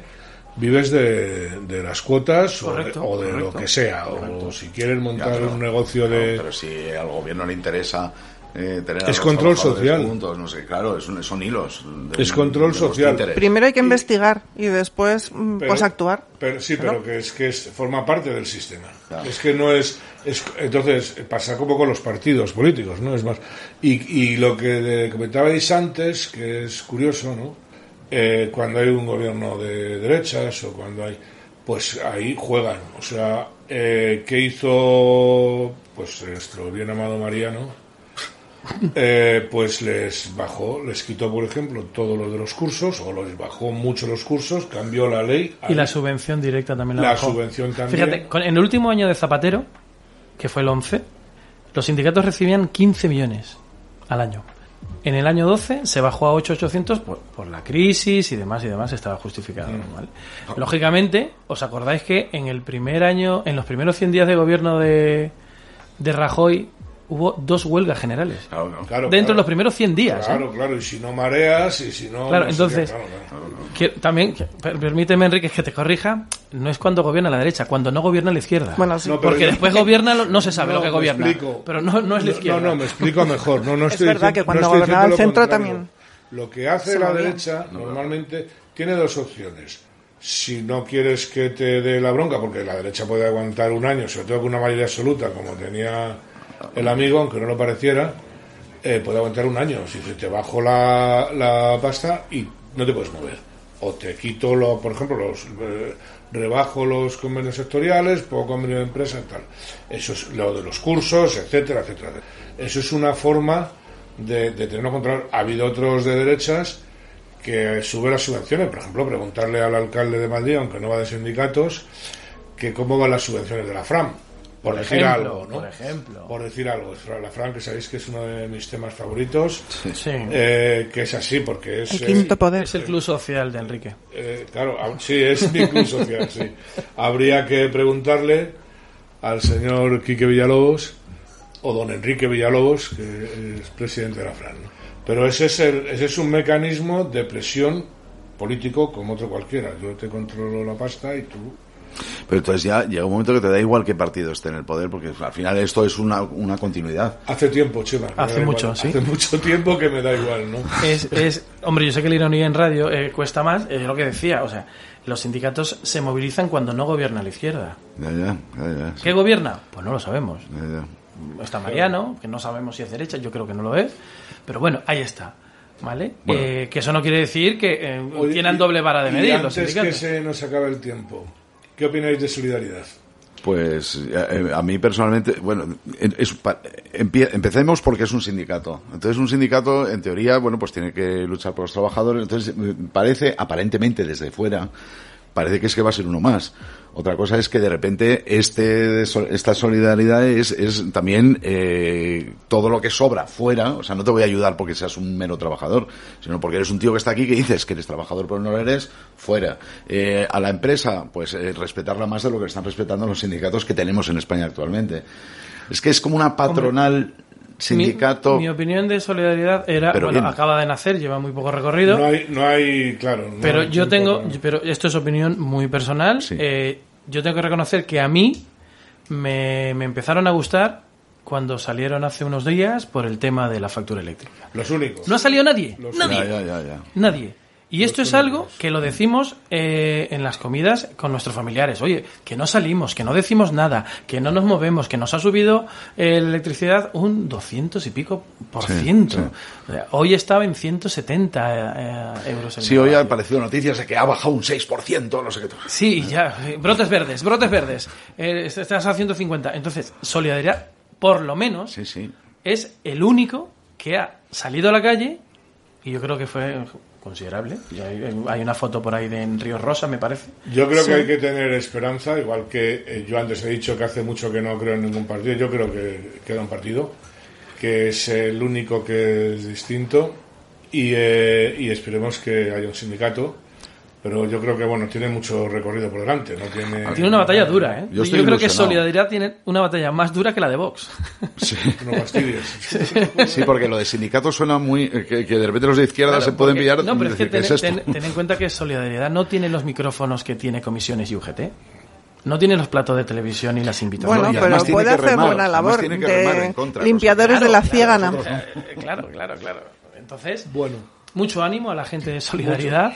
vives de, de las cuotas o de- Correcto, o de, lo que sea o si quieres Ya, montar pero- un negocio de pero si al gobierno le interesa eh, tener a Es control social. juntos, no sé, claro, es un- son hilos. de Es un- control social. Primero hay que investigar y después mm, Pero- pues actuar. Pero, sí, pero que es que es, forma parte del sistema. Claro. Es que no es, es. Entonces, pasa como con los partidos políticos, ¿no? Es más. Y, y lo que comentabais antes, que es curioso, ¿no? Eh, cuando hay un gobierno de derechas o cuando hay. Pues ahí juegan. O sea, eh, ¿qué hizo pues nuestro bien amado Mariano? Eh, pues les bajó, les quitó, por ejemplo, todos los de los cursos, o les bajó mucho los cursos, cambió la ley. Y la subvención directa también la, La bajó. subvención también. Fíjate, en el último año de Zapatero, que fue el 11, los sindicatos recibían 15 millones al año. En el año 12 se bajó a 8.800 por, por la crisis y demás y demás, estaba justificado. Mm. ¿vale? Lógicamente, ¿os acordáis que en el primer año, en los primeros 100 días de gobierno de, de Rajoy, hubo dos huelgas generales? Claro, no. Claro, Dentro de los primeros 100 días. ¿eh? Claro, claro, y si no mareas, y si no. Claro, no entonces- claro, claro. Que también, permíteme, Enrique, que te corrija, no es cuando gobierna la derecha, cuando no gobierna la izquierda. Bueno, sí. No, Porque yo- después gobierna, lo- no se sabe No, lo que gobierna. explico. Pero no, no es la izquierda. No, no, me explico mejor. No, no Es estoy verdad diciendo- que cuando gobernaba el centro contrario. también Lo que hace la derecha normalmente tiene dos opciones. Si no quieres que te dé la bronca, porque la derecha puede aguantar un año, sobre todo con una mayoría absoluta, como tenía el amigo, aunque no lo pareciera, eh, puede aguantar un año. Si te bajo la, la pasta y no te puedes mover. O te quito, lo, por ejemplo, los eh, rebajo los convenios sectoriales, pongo convenio de empresa, tal. Eso es lo de los cursos, etcétera, etcétera. Eso es una forma de, de tenerlo control. Ha habido otros de derechas que suben las subvenciones. Por ejemplo, preguntarle al alcalde de Madrid, aunque no va de sindicatos, que cómo van las subvenciones de la FRAM. Por, Por decir ejemplo, algo, ¿no? por ejemplo. Por decir algo. La FRAM, que sabéis que es uno de mis temas favoritos, Sí. eh, que es así, porque es... El eh, quinto poder. Es el club social de Enrique. eh, claro, ah, sí, es mi club social, sí. Habría que preguntarle al señor Quique Villalobos o don Enrique Villalobos, que es presidente de la FRAN. ¿no? Pero ese es, el, ese es un mecanismo de presión político como otro cualquiera. Yo te controlo la pasta y tú Pero entonces ya llega un momento que te da igual qué partido esté en el poder, porque al final esto es una, una continuidad. Hace tiempo, Chema. que me Hace da mucho, igual. sí. Hace mucho tiempo que me da igual, ¿no? Es, es, hombre, yo sé que la ironía en radio eh, cuesta más, es lo que decía, o sea, los sindicatos se movilizan cuando no gobierna la izquierda. Ya, ya, ya, ya, sí, ¿Qué gobierna? Pues no lo sabemos. ya, ya. Está Mariano, que no sabemos si es derecha, yo creo que no lo es, pero bueno, ahí está. ¿Vale? Bueno. Eh, que eso no quiere decir que eh, Oye, tienen y- doble vara de y medir los antes que sindicatos. se nos acabe el tiempo, ¿qué opináis de solidaridad? Pues eh, a mí personalmente, bueno, empecemos porque es un sindicato. Entonces un sindicato, en teoría, bueno, pues tiene que luchar por los trabajadores. Entonces eh, parece, aparentemente desde fuera, parece que es que va a ser uno más. Otra cosa es que de repente este, esta solidaridad es, es también eh, todo lo que sobra fuera. O sea, no te voy a ayudar porque seas un mero trabajador, sino porque eres un tío que está aquí que dices que eres trabajador pero no lo eres, fuera. Eh, a la empresa, pues eh, respetarla más de lo que están respetando los sindicatos que tenemos en España actualmente. Es que es como una patronal sindicato. Mi, mi opinión de solidaridad era, Pero bueno, bien. acaba de nacer, lleva muy poco recorrido. No hay, no hay claro. no Pero hay yo tengo, para- pero esto es opinión muy personal. Sí. eh, yo tengo que reconocer que a mí me, me empezaron a gustar cuando salieron hace unos días por el tema de la factura eléctrica. Los únicos. No ha salido nadie, Los- nadie, Ya, ya, ya, ya. nadie. Y esto es algo que lo decimos eh, en las comidas con nuestros familiares. Oye, que no salimos, que no decimos nada, que no nos movemos, que nos ha subido eh, la electricidad un 200 y pico por Sí, ciento. sí. Hoy estaba en 170 eh, euros el Sí, hoy han aparecido noticias de que ha bajado un 6%, no sé qué. Sí, ya. eh, Brotes verdes, brotes verdes. Eh, estás a 150. Entonces, Solidaridad, por lo menos, Sí, sí. es el único que ha salido a la calle y yo creo que fue considerable. Y hay, hay una foto por ahí de en Río Rosa, me parece. Yo creo Sí. que hay que tener esperanza, igual que eh, yo antes he dicho que hace mucho que no creo en ningún partido. Yo creo que queda un partido, que es el único que es distinto y, eh, y esperemos que haya un sindicato. Pero yo creo que bueno tiene mucho recorrido por delante. No tiene, Tiene una batalla dura, ¿eh? Yo Yo, creo que. Solidaridad tiene una batalla más dura que la de Vox. Sí. No fastidies. Sí, porque lo de sindicato suena muy. eh, que, que de repente los de izquierda Claro, se pueden porque- pillar. No, pero es que ten, ¿qué es esto? ten- ten en cuenta que Solidaridad no tiene los micrófonos que tiene Comisiones y UGT. No tiene los platos de televisión y las invitaciones. Bueno, pero puede que hacer remar, labor tiene que remar en de contra, limpiadores Claro, de la ciegana. Eh, claro, claro, claro. Entonces, Bueno, mucho ánimo a la gente de Solidaridad.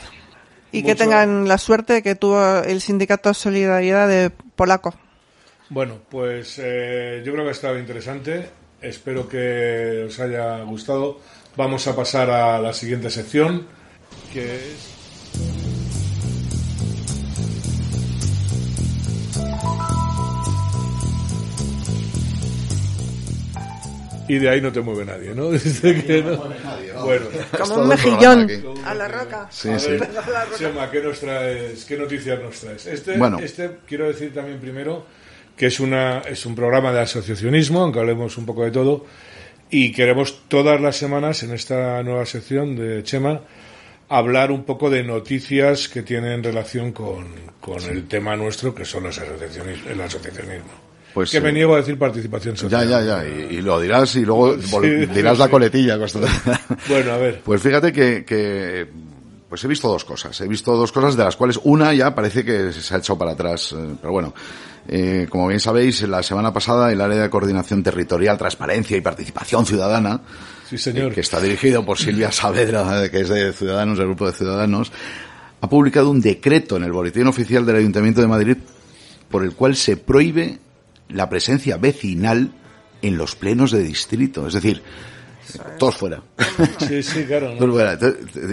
Y que tengan la suerte que tuvo el sindicato Solidaridad de Polaco. bueno, pues eh, yo creo que ha estado interesante. Espero que os haya gustado. Vamos a pasar a la siguiente sección, que es Y de ahí no te mueve nadie, ¿no? Dice que no. Bueno, Como un mejillón a la roca. Sí, a sí. ver, Chema, ¿qué nos traes? ¿Qué noticias nos traes? Este, Bueno. este quiero decir también primero que es una es un programa de asociacionismo, aunque hablemos un poco de todo, y queremos todas las semanas en esta nueva sección de Chema hablar un poco de noticias que tienen relación con, con el tema nuestro, que son los asociacionismo, el asociacionismo. Pues, que eh, me niego a decir participación Ya, social. ya, ya. Y, y lo dirás y luego Sí, dirás la coletilla. Bueno, a ver. Pues fíjate que, que, pues he visto dos cosas. He visto dos cosas de las cuales una ya parece que se ha echado para atrás. eh, Pero bueno, eh, como bien sabéis, la semana pasada el área de coordinación territorial, transparencia y participación ciudadana, Sí, señor. que está dirigido por Silvia Saavedra, que es de Ciudadanos, del grupo de Ciudadanos, ha publicado un decreto en el boletín oficial del Ayuntamiento de Madrid por el cual se prohíbe la presencia vecinal en los plenos de distrito. Es decir, todos fuera. Sí, sí, claro. ¿no? Todos fuera.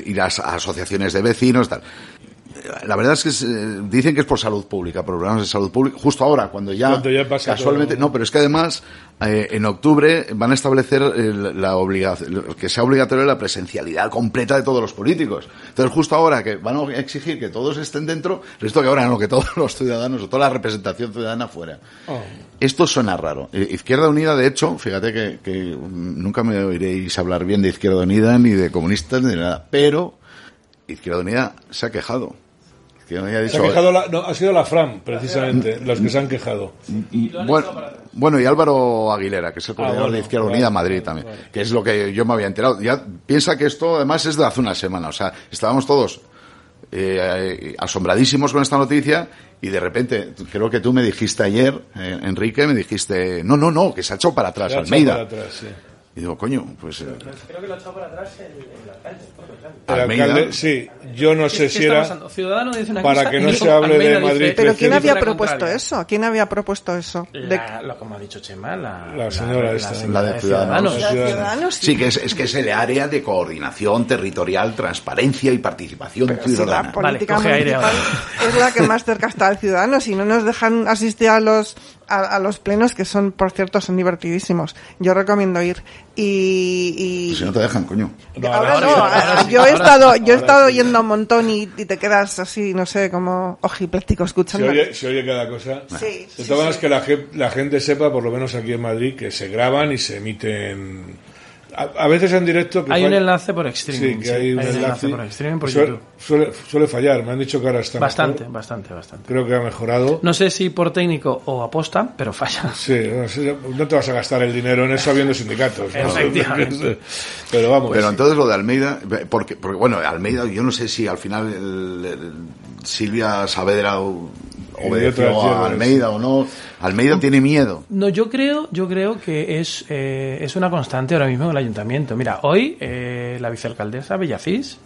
Y las asociaciones de vecinos, tal. La verdad es que es, eh, dicen que es por salud pública, por programas de salud pública. Justo ahora, cuando ya, Cuando ya pasa casualmente, todo. no, pero es que además eh, en octubre van a establecer el- la obligación, que sea obligatoria la presencialidad completa de todos los políticos. Entonces justo ahora que van a exigir que todos estén dentro, esto que ahora no, que todos los ciudadanos o toda la representación ciudadana fuera. Oh. Esto suena raro. Eh, Izquierda Unida, de hecho, fíjate que, que nunca me oiréis hablar bien de Izquierda Unida ni de comunistas ni de nada, pero Izquierda Unida se ha quejado. Izquierda Unida ha Se ha, quejado la- no, ha sido la FRAM, precisamente, los que se han quejado. bueno, bueno, y Álvaro Aguilera, que es el coordinador bueno, de Izquierda vale, Unida Madrid también, que es lo que yo me había enterado. Ya piensa que esto además es de hace una semana, o sea, estábamos todos eh, asombradísimos con esta noticia y de repente, creo que tú me dijiste ayer, eh, Enrique, me dijiste, no, no, no, que se ha echado para atrás Se ha echado Almeida. para atrás, sí. Y digo, coño, pues... eh, Creo que lo ha echado para atrás el, el alcalde. El Almeida. alcalde, sí, yo no sé ¿Qué si era pasando? Ciudadanos dice una para cosa que no se hable de Almeida dice- Madrid Pero ¿quién había la propuesto eso? ¿Quién había propuesto eso? De- La, lo como ha dicho Chema, la, La señora esta, señora la de Ciudadanos. ¿De Ciudadanos? Sí, que es, es que es el área de coordinación territorial, transparencia y participación Pero si la ciudadana. política Vale, coge aire municipal es la que más cerca está al ciudadano. Si no nos dejan asistir a los a, a los plenos, que son, por cierto, son divertidísimos. Yo recomiendo ir. Y, y- si no te dejan, coño. No, ahora, ahora no, sí, ahora yo he ahora estado, yo he estado sí. yendo un montón y, y te quedas así, no sé, como ojipláctico Se escuchando. oye, se oye cada cosa. Sí, de sí, todas maneras sí. que la, ge- la gente sepa, por lo menos aquí en Madrid, que se graban y se emiten a, a veces en directo. Que Hay un falla- enlace por streaming. Sí, que hay un enlace. por streaming por Suele- YouTube. Suele, suele fallar, me han dicho que ahora está Bastante, mejor. bastante, bastante. Creo que ha mejorado. No sé si por técnico o aposta, pero falla. Sí, no, sé, no te vas a gastar el dinero en eso habiendo sindicatos. ¿no? Efectivamente. Pero vamos. Pero entonces lo de Almeida, porque, porque bueno, Almeida, yo no sé si al final el- el- Silvia Saavedra o- obedeció a. Almeida o no. Almeida tiene miedo. No, yo creo, yo creo que es, eh, es una constante ahora mismo en el ayuntamiento. Mira, hoy eh, la vicealcaldesa Bellacís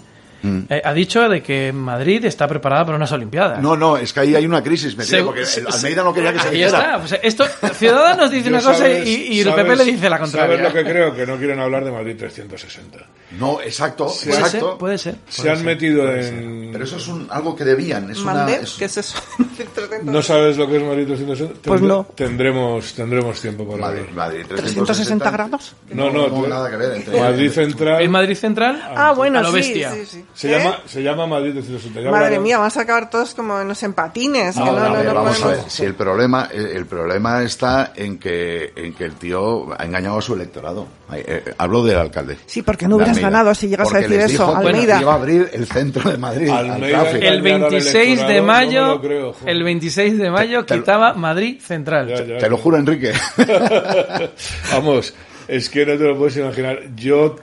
eh, ha dicho de que Madrid está preparada para unas Olimpiadas. No, no, es que ahí hay una crisis Segu- porque el- Almeida no quería que se Ahí dijera. está. Pues esto, Ciudadanos dice una cosa sabes- y, y el sabes- PP le dice la ¿Sabes contraria. lo que creo? Que no quieren hablar de Madrid 360. No, exacto, Puede exacto. ser, puede ser. Se puede han ser. metido en... Pero eso es un, algo que debían. Es una, es- ¿Qué es eso? ¿No sabes lo que es Madrid 360? Pues no. Tendremos, tendremos tiempo para Madrid, hablar. Madrid 360 grados. No, no, no, nada que ver. entre- Madrid Central ¿En Madrid Central? Ah, bueno, a lo sí, bestia. sí, sí. Se, ¿Eh? llama, se llama Madrid 360. Ya Madre hablaremos- mía, vamos a acabar todos como, en patines. que No, no, a no, no vamos a podemos- ver. Si el problema, el, el problema está en que, en que el tío ha engañado a su electorado. Ay, eh, hablo del alcalde. Sí, porque no hubieras ganado si llegas a Porque decir les eso, dijo que Almeida. iba a abrir el centro de Madrid al Almeida que- El Engañar al 26 de mayo, lo creo, el 26 de mayo Te- te- quitaba Madrid Central. Ya, ya, Te lo juro, Enrique. Vamos, es que no te lo puedes imaginar. Yo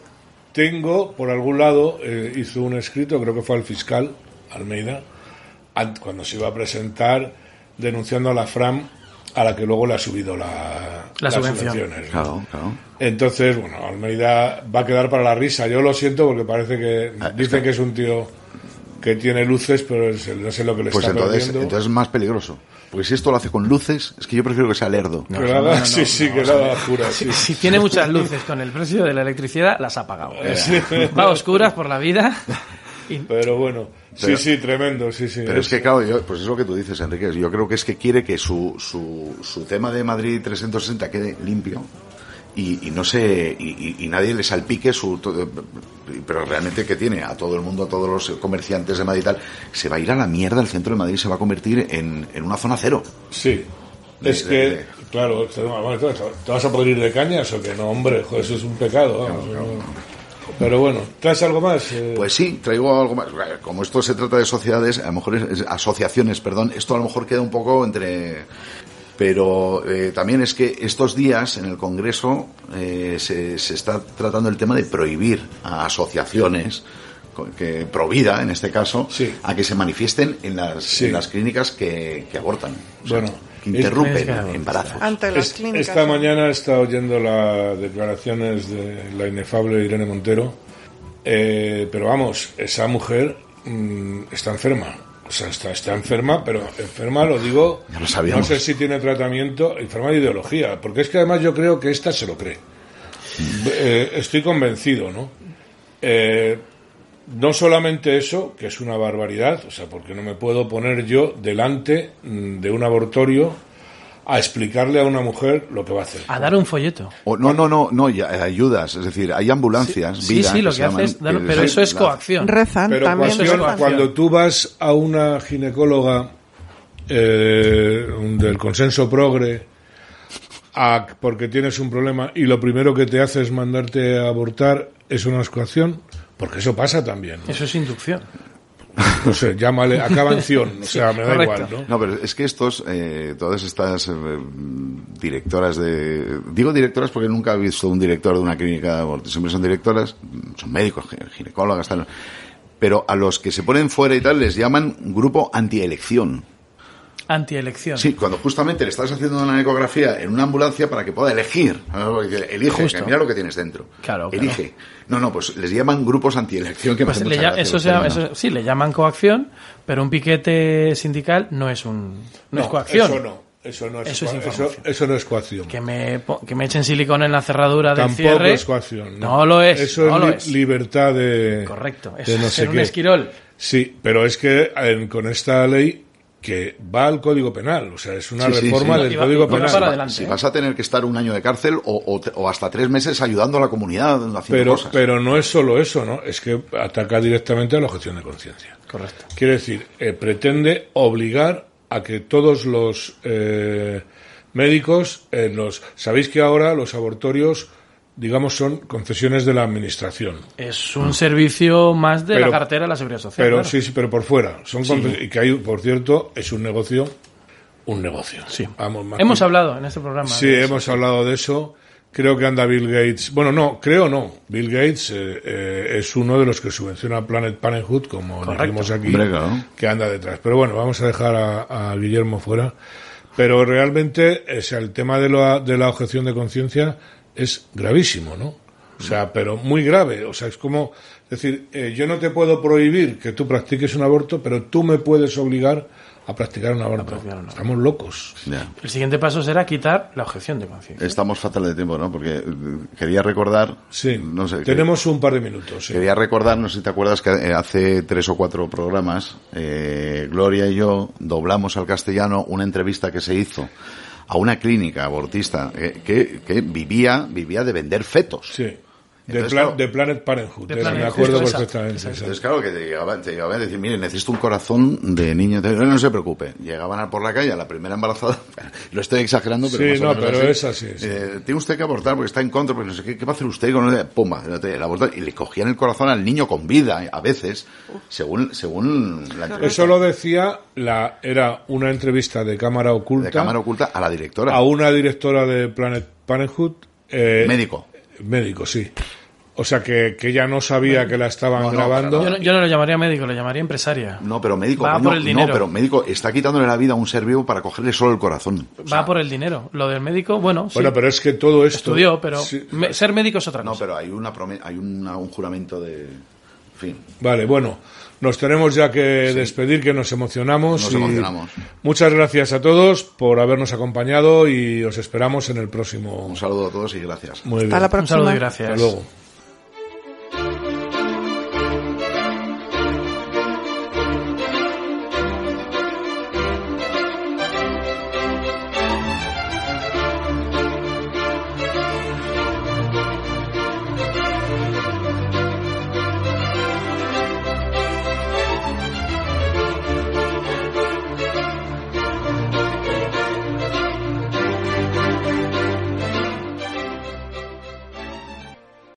tengo, por algún lado, eh, hizo un escrito, creo que fue al fiscal, Almeida, an- cuando se iba a presentar, denunciando a la FRAM, a la que luego le ha subido la, La las subvención. subvenciones, ¿no? Claro, claro. Entonces, bueno, Almeida va a quedar para la risa. Yo lo siento porque parece que Ah, dicen está. que es un tío que tiene luces, pero es- no sé lo que le Pues está entonces, perdiendo. entonces es más peligroso. Porque si esto lo hace con luces, es que yo prefiero que sea lerdo. que haga- sí, sí, que pura, sí. Si tiene muchas luces con el precio de la electricidad, las ha pagado. Sí. Va a oscuras por la vida. Y Pero bueno, Pero- sí, sí, tremendo, sí, sí. Pero es que, claro, yo, pues es lo que tú dices, Enrique. Yo creo que es que quiere que su, su, su tema de Madrid 360 quede limpio y, y no se y, nadie le salpique su todo- pero realmente que tiene a todo el mundo a todos los comerciantes de Madrid y tal se va a ir a la mierda el centro de Madrid se va a convertir en, en una zona cero Sí. De- Es de- que, de- claro, te, bueno, ¿te- ¿te vas a podrir de cañas o que no, hombre? Joder, eso es un pecado, vamos, no. Pero bueno, ¿traes algo más? Eh, Pues sí, traigo algo más. Como esto se trata de sociedades, a lo mejor es- asociaciones, perdón, esto a lo mejor queda un poco entre. Pero eh, también es que estos días en el Congreso eh, se, se está tratando el tema de prohibir a asociaciones, que provida en este caso, Sí. a que se manifiesten en las, Sí. en las clínicas que, que abortan. O sea, Bueno, que interrumpen embarazos. Ante las es- clínicas. esta mañana he estado oyendo las declaraciones de la inefable Irene Montero, eh, pero vamos, esa mujer mm, está enferma. O sea, está, está enferma, pero enferma lo digo, Ya lo sabíamos. no sé si tiene tratamiento, enferma de ideología, porque es que además yo creo que esta se lo cree. Eh, estoy convencido, ¿no? Eh, no solamente eso, que es una barbaridad, o sea, porque no me puedo poner yo delante mm, de un abortorio a explicarle a una mujer lo que va a hacer. a dar un folleto. O, no, no, no, no, ya, eh, ayudas. Es decir, hay ambulancias. Sí, vida, sí, lo que se hace llaman, es dar- que pero eso es la- coacción. Rezan Pero también. rezan. cuando tú vas a una ginecóloga eh, del consenso progre a- porque tienes un problema y lo primero que te hace es mandarte a abortar, es una coacción, porque eso pasa también. ¿no? Eso es inducción. No sé, llámale acabanción, o sea, me da correcto. igual, ¿no? No, pero es que estos, eh, todas estas eh, directoras de... Digo directoras porque nunca he visto un director de una clínica de aborto. Siempre son directoras, son médicos, gi- ginecólogas, tal. pero a los que se ponen fuera y tal les llaman grupo antielección. Antielección. Sí, cuando justamente le estás haciendo una ecografía en una ambulancia para que pueda elegir. Elige, que mira lo que tienes dentro. Claro, claro. Elige. No, no, pues les llaman grupos antielección que me Pues hace le mucha lla- gracia eso eso- sí, le llaman coacción, pero un piquete sindical no es un no, es coacción. Eso no. Eso no es, Eso es eso- eso no es coacción. Que me, que me echen silicona en la cerradura del Tampoco cierre. es coacción. No lo es, Eso no es lo li- es. libertad de. Correcto. de Eso no es sé un qué. esquirol. Sí, pero es que en- con esta ley que va al Código Penal, o sea, es una Sí, reforma sí. del va- Código Penal. para adelante. Si ¿eh? vas a tener que estar un año de cárcel o, o hasta tres meses ayudando a la comunidad haciendo Pero, cosas. pero no es solo eso, ¿no? Es que ataca directamente a la objeción de conciencia. Correcto. Quiere decir, eh, pretende obligar a que todos los eh, médicos, en los, sabéis que ahora los abortorios, digamos, son concesiones de la administración. Es un servicio más de Pero- la cartera de la seguridad social. Pero claro. sí, sí, pero por fuera. Son y que hay, por cierto, es un negocio, un negocio. Sí. Vamos, más Hemos que- hablado en este programa. Sí, hemos hablado de eso. Creo que anda Bill Gates. Bueno, no, creo no. Bill Gates eh, eh, es uno de los que subvenciona Planet Parenthood, como dijimos aquí, que anda detrás. Pero bueno, vamos a dejar a, a Guillermo fuera. Pero realmente, o sea, el tema de la, de la objeción de conciencia es gravísimo, ¿no? O sea, pero muy grave. O sea, es como decir, eh, yo no te puedo prohibir que tú practiques un aborto, pero tú me puedes obligar a practicar un aborto. practicar un aborto. Estamos locos. El siguiente paso será quitar la objeción de conciencia. Estamos fatal de tiempo, ¿no? Porque eh, quería recordar. Sí, no sé, que- tenemos un par de minutos. sí. Quería recordar, no sé si te acuerdas que eh, hace tres o cuatro programas, eh, Gloria y yo doblamos al castellano una entrevista que se hizo a una clínica abortista eh, que, que vivía, vivía de vender fetos. De, Entonces, Pla- claro, de Planet Parenthood, De eh, Planet- me acuerdo esa, perfectamente. sí. Entonces, claro, que te llegaban, te llegaban a decir, mire, necesito un corazón de niño. Te- No se preocupe. Llegaban a por la calle a la primera embarazada. Lo estoy exagerando, pero Sí, más o no, menos pero es así, sí. Eh, tiene usted que abortar porque está en contra, porque no sé qué, ¿qué va a hacer usted con el pumba? el aborto? Y le cogían el corazón al niño con vida, a veces, según, según la entrevista Eso lo decía, la, era una entrevista de cámara oculta, de cámara oculta a la directora. a una directora de Planet Parenthood. eh, Médico. Médico, sí. O sea, que, que ella no sabía que la estaban No, no, grabando. Yo no, yo no lo llamaría médico, lo llamaría empresaria. No, pero médico, Va coño, por el dinero. no, pero médico está quitándole la vida a un ser vivo para cogerle solo el corazón. O sea, Va por el dinero. Lo del médico, bueno, sí, Bueno, pero es que todo esto... estudió, pero Sí, me- ser médico es otra No, cosa. pero hay una hay una- un juramento de, en fin. Vale, bueno, nos tenemos ya que despedir, que nos emocionamos. Nos y emocionamos. Muchas gracias a todos por habernos acompañado y os esperamos en el próximo. Un saludo a todos y gracias. Muy bien. Hasta la Un saludo próxima. y gracias. Hasta luego.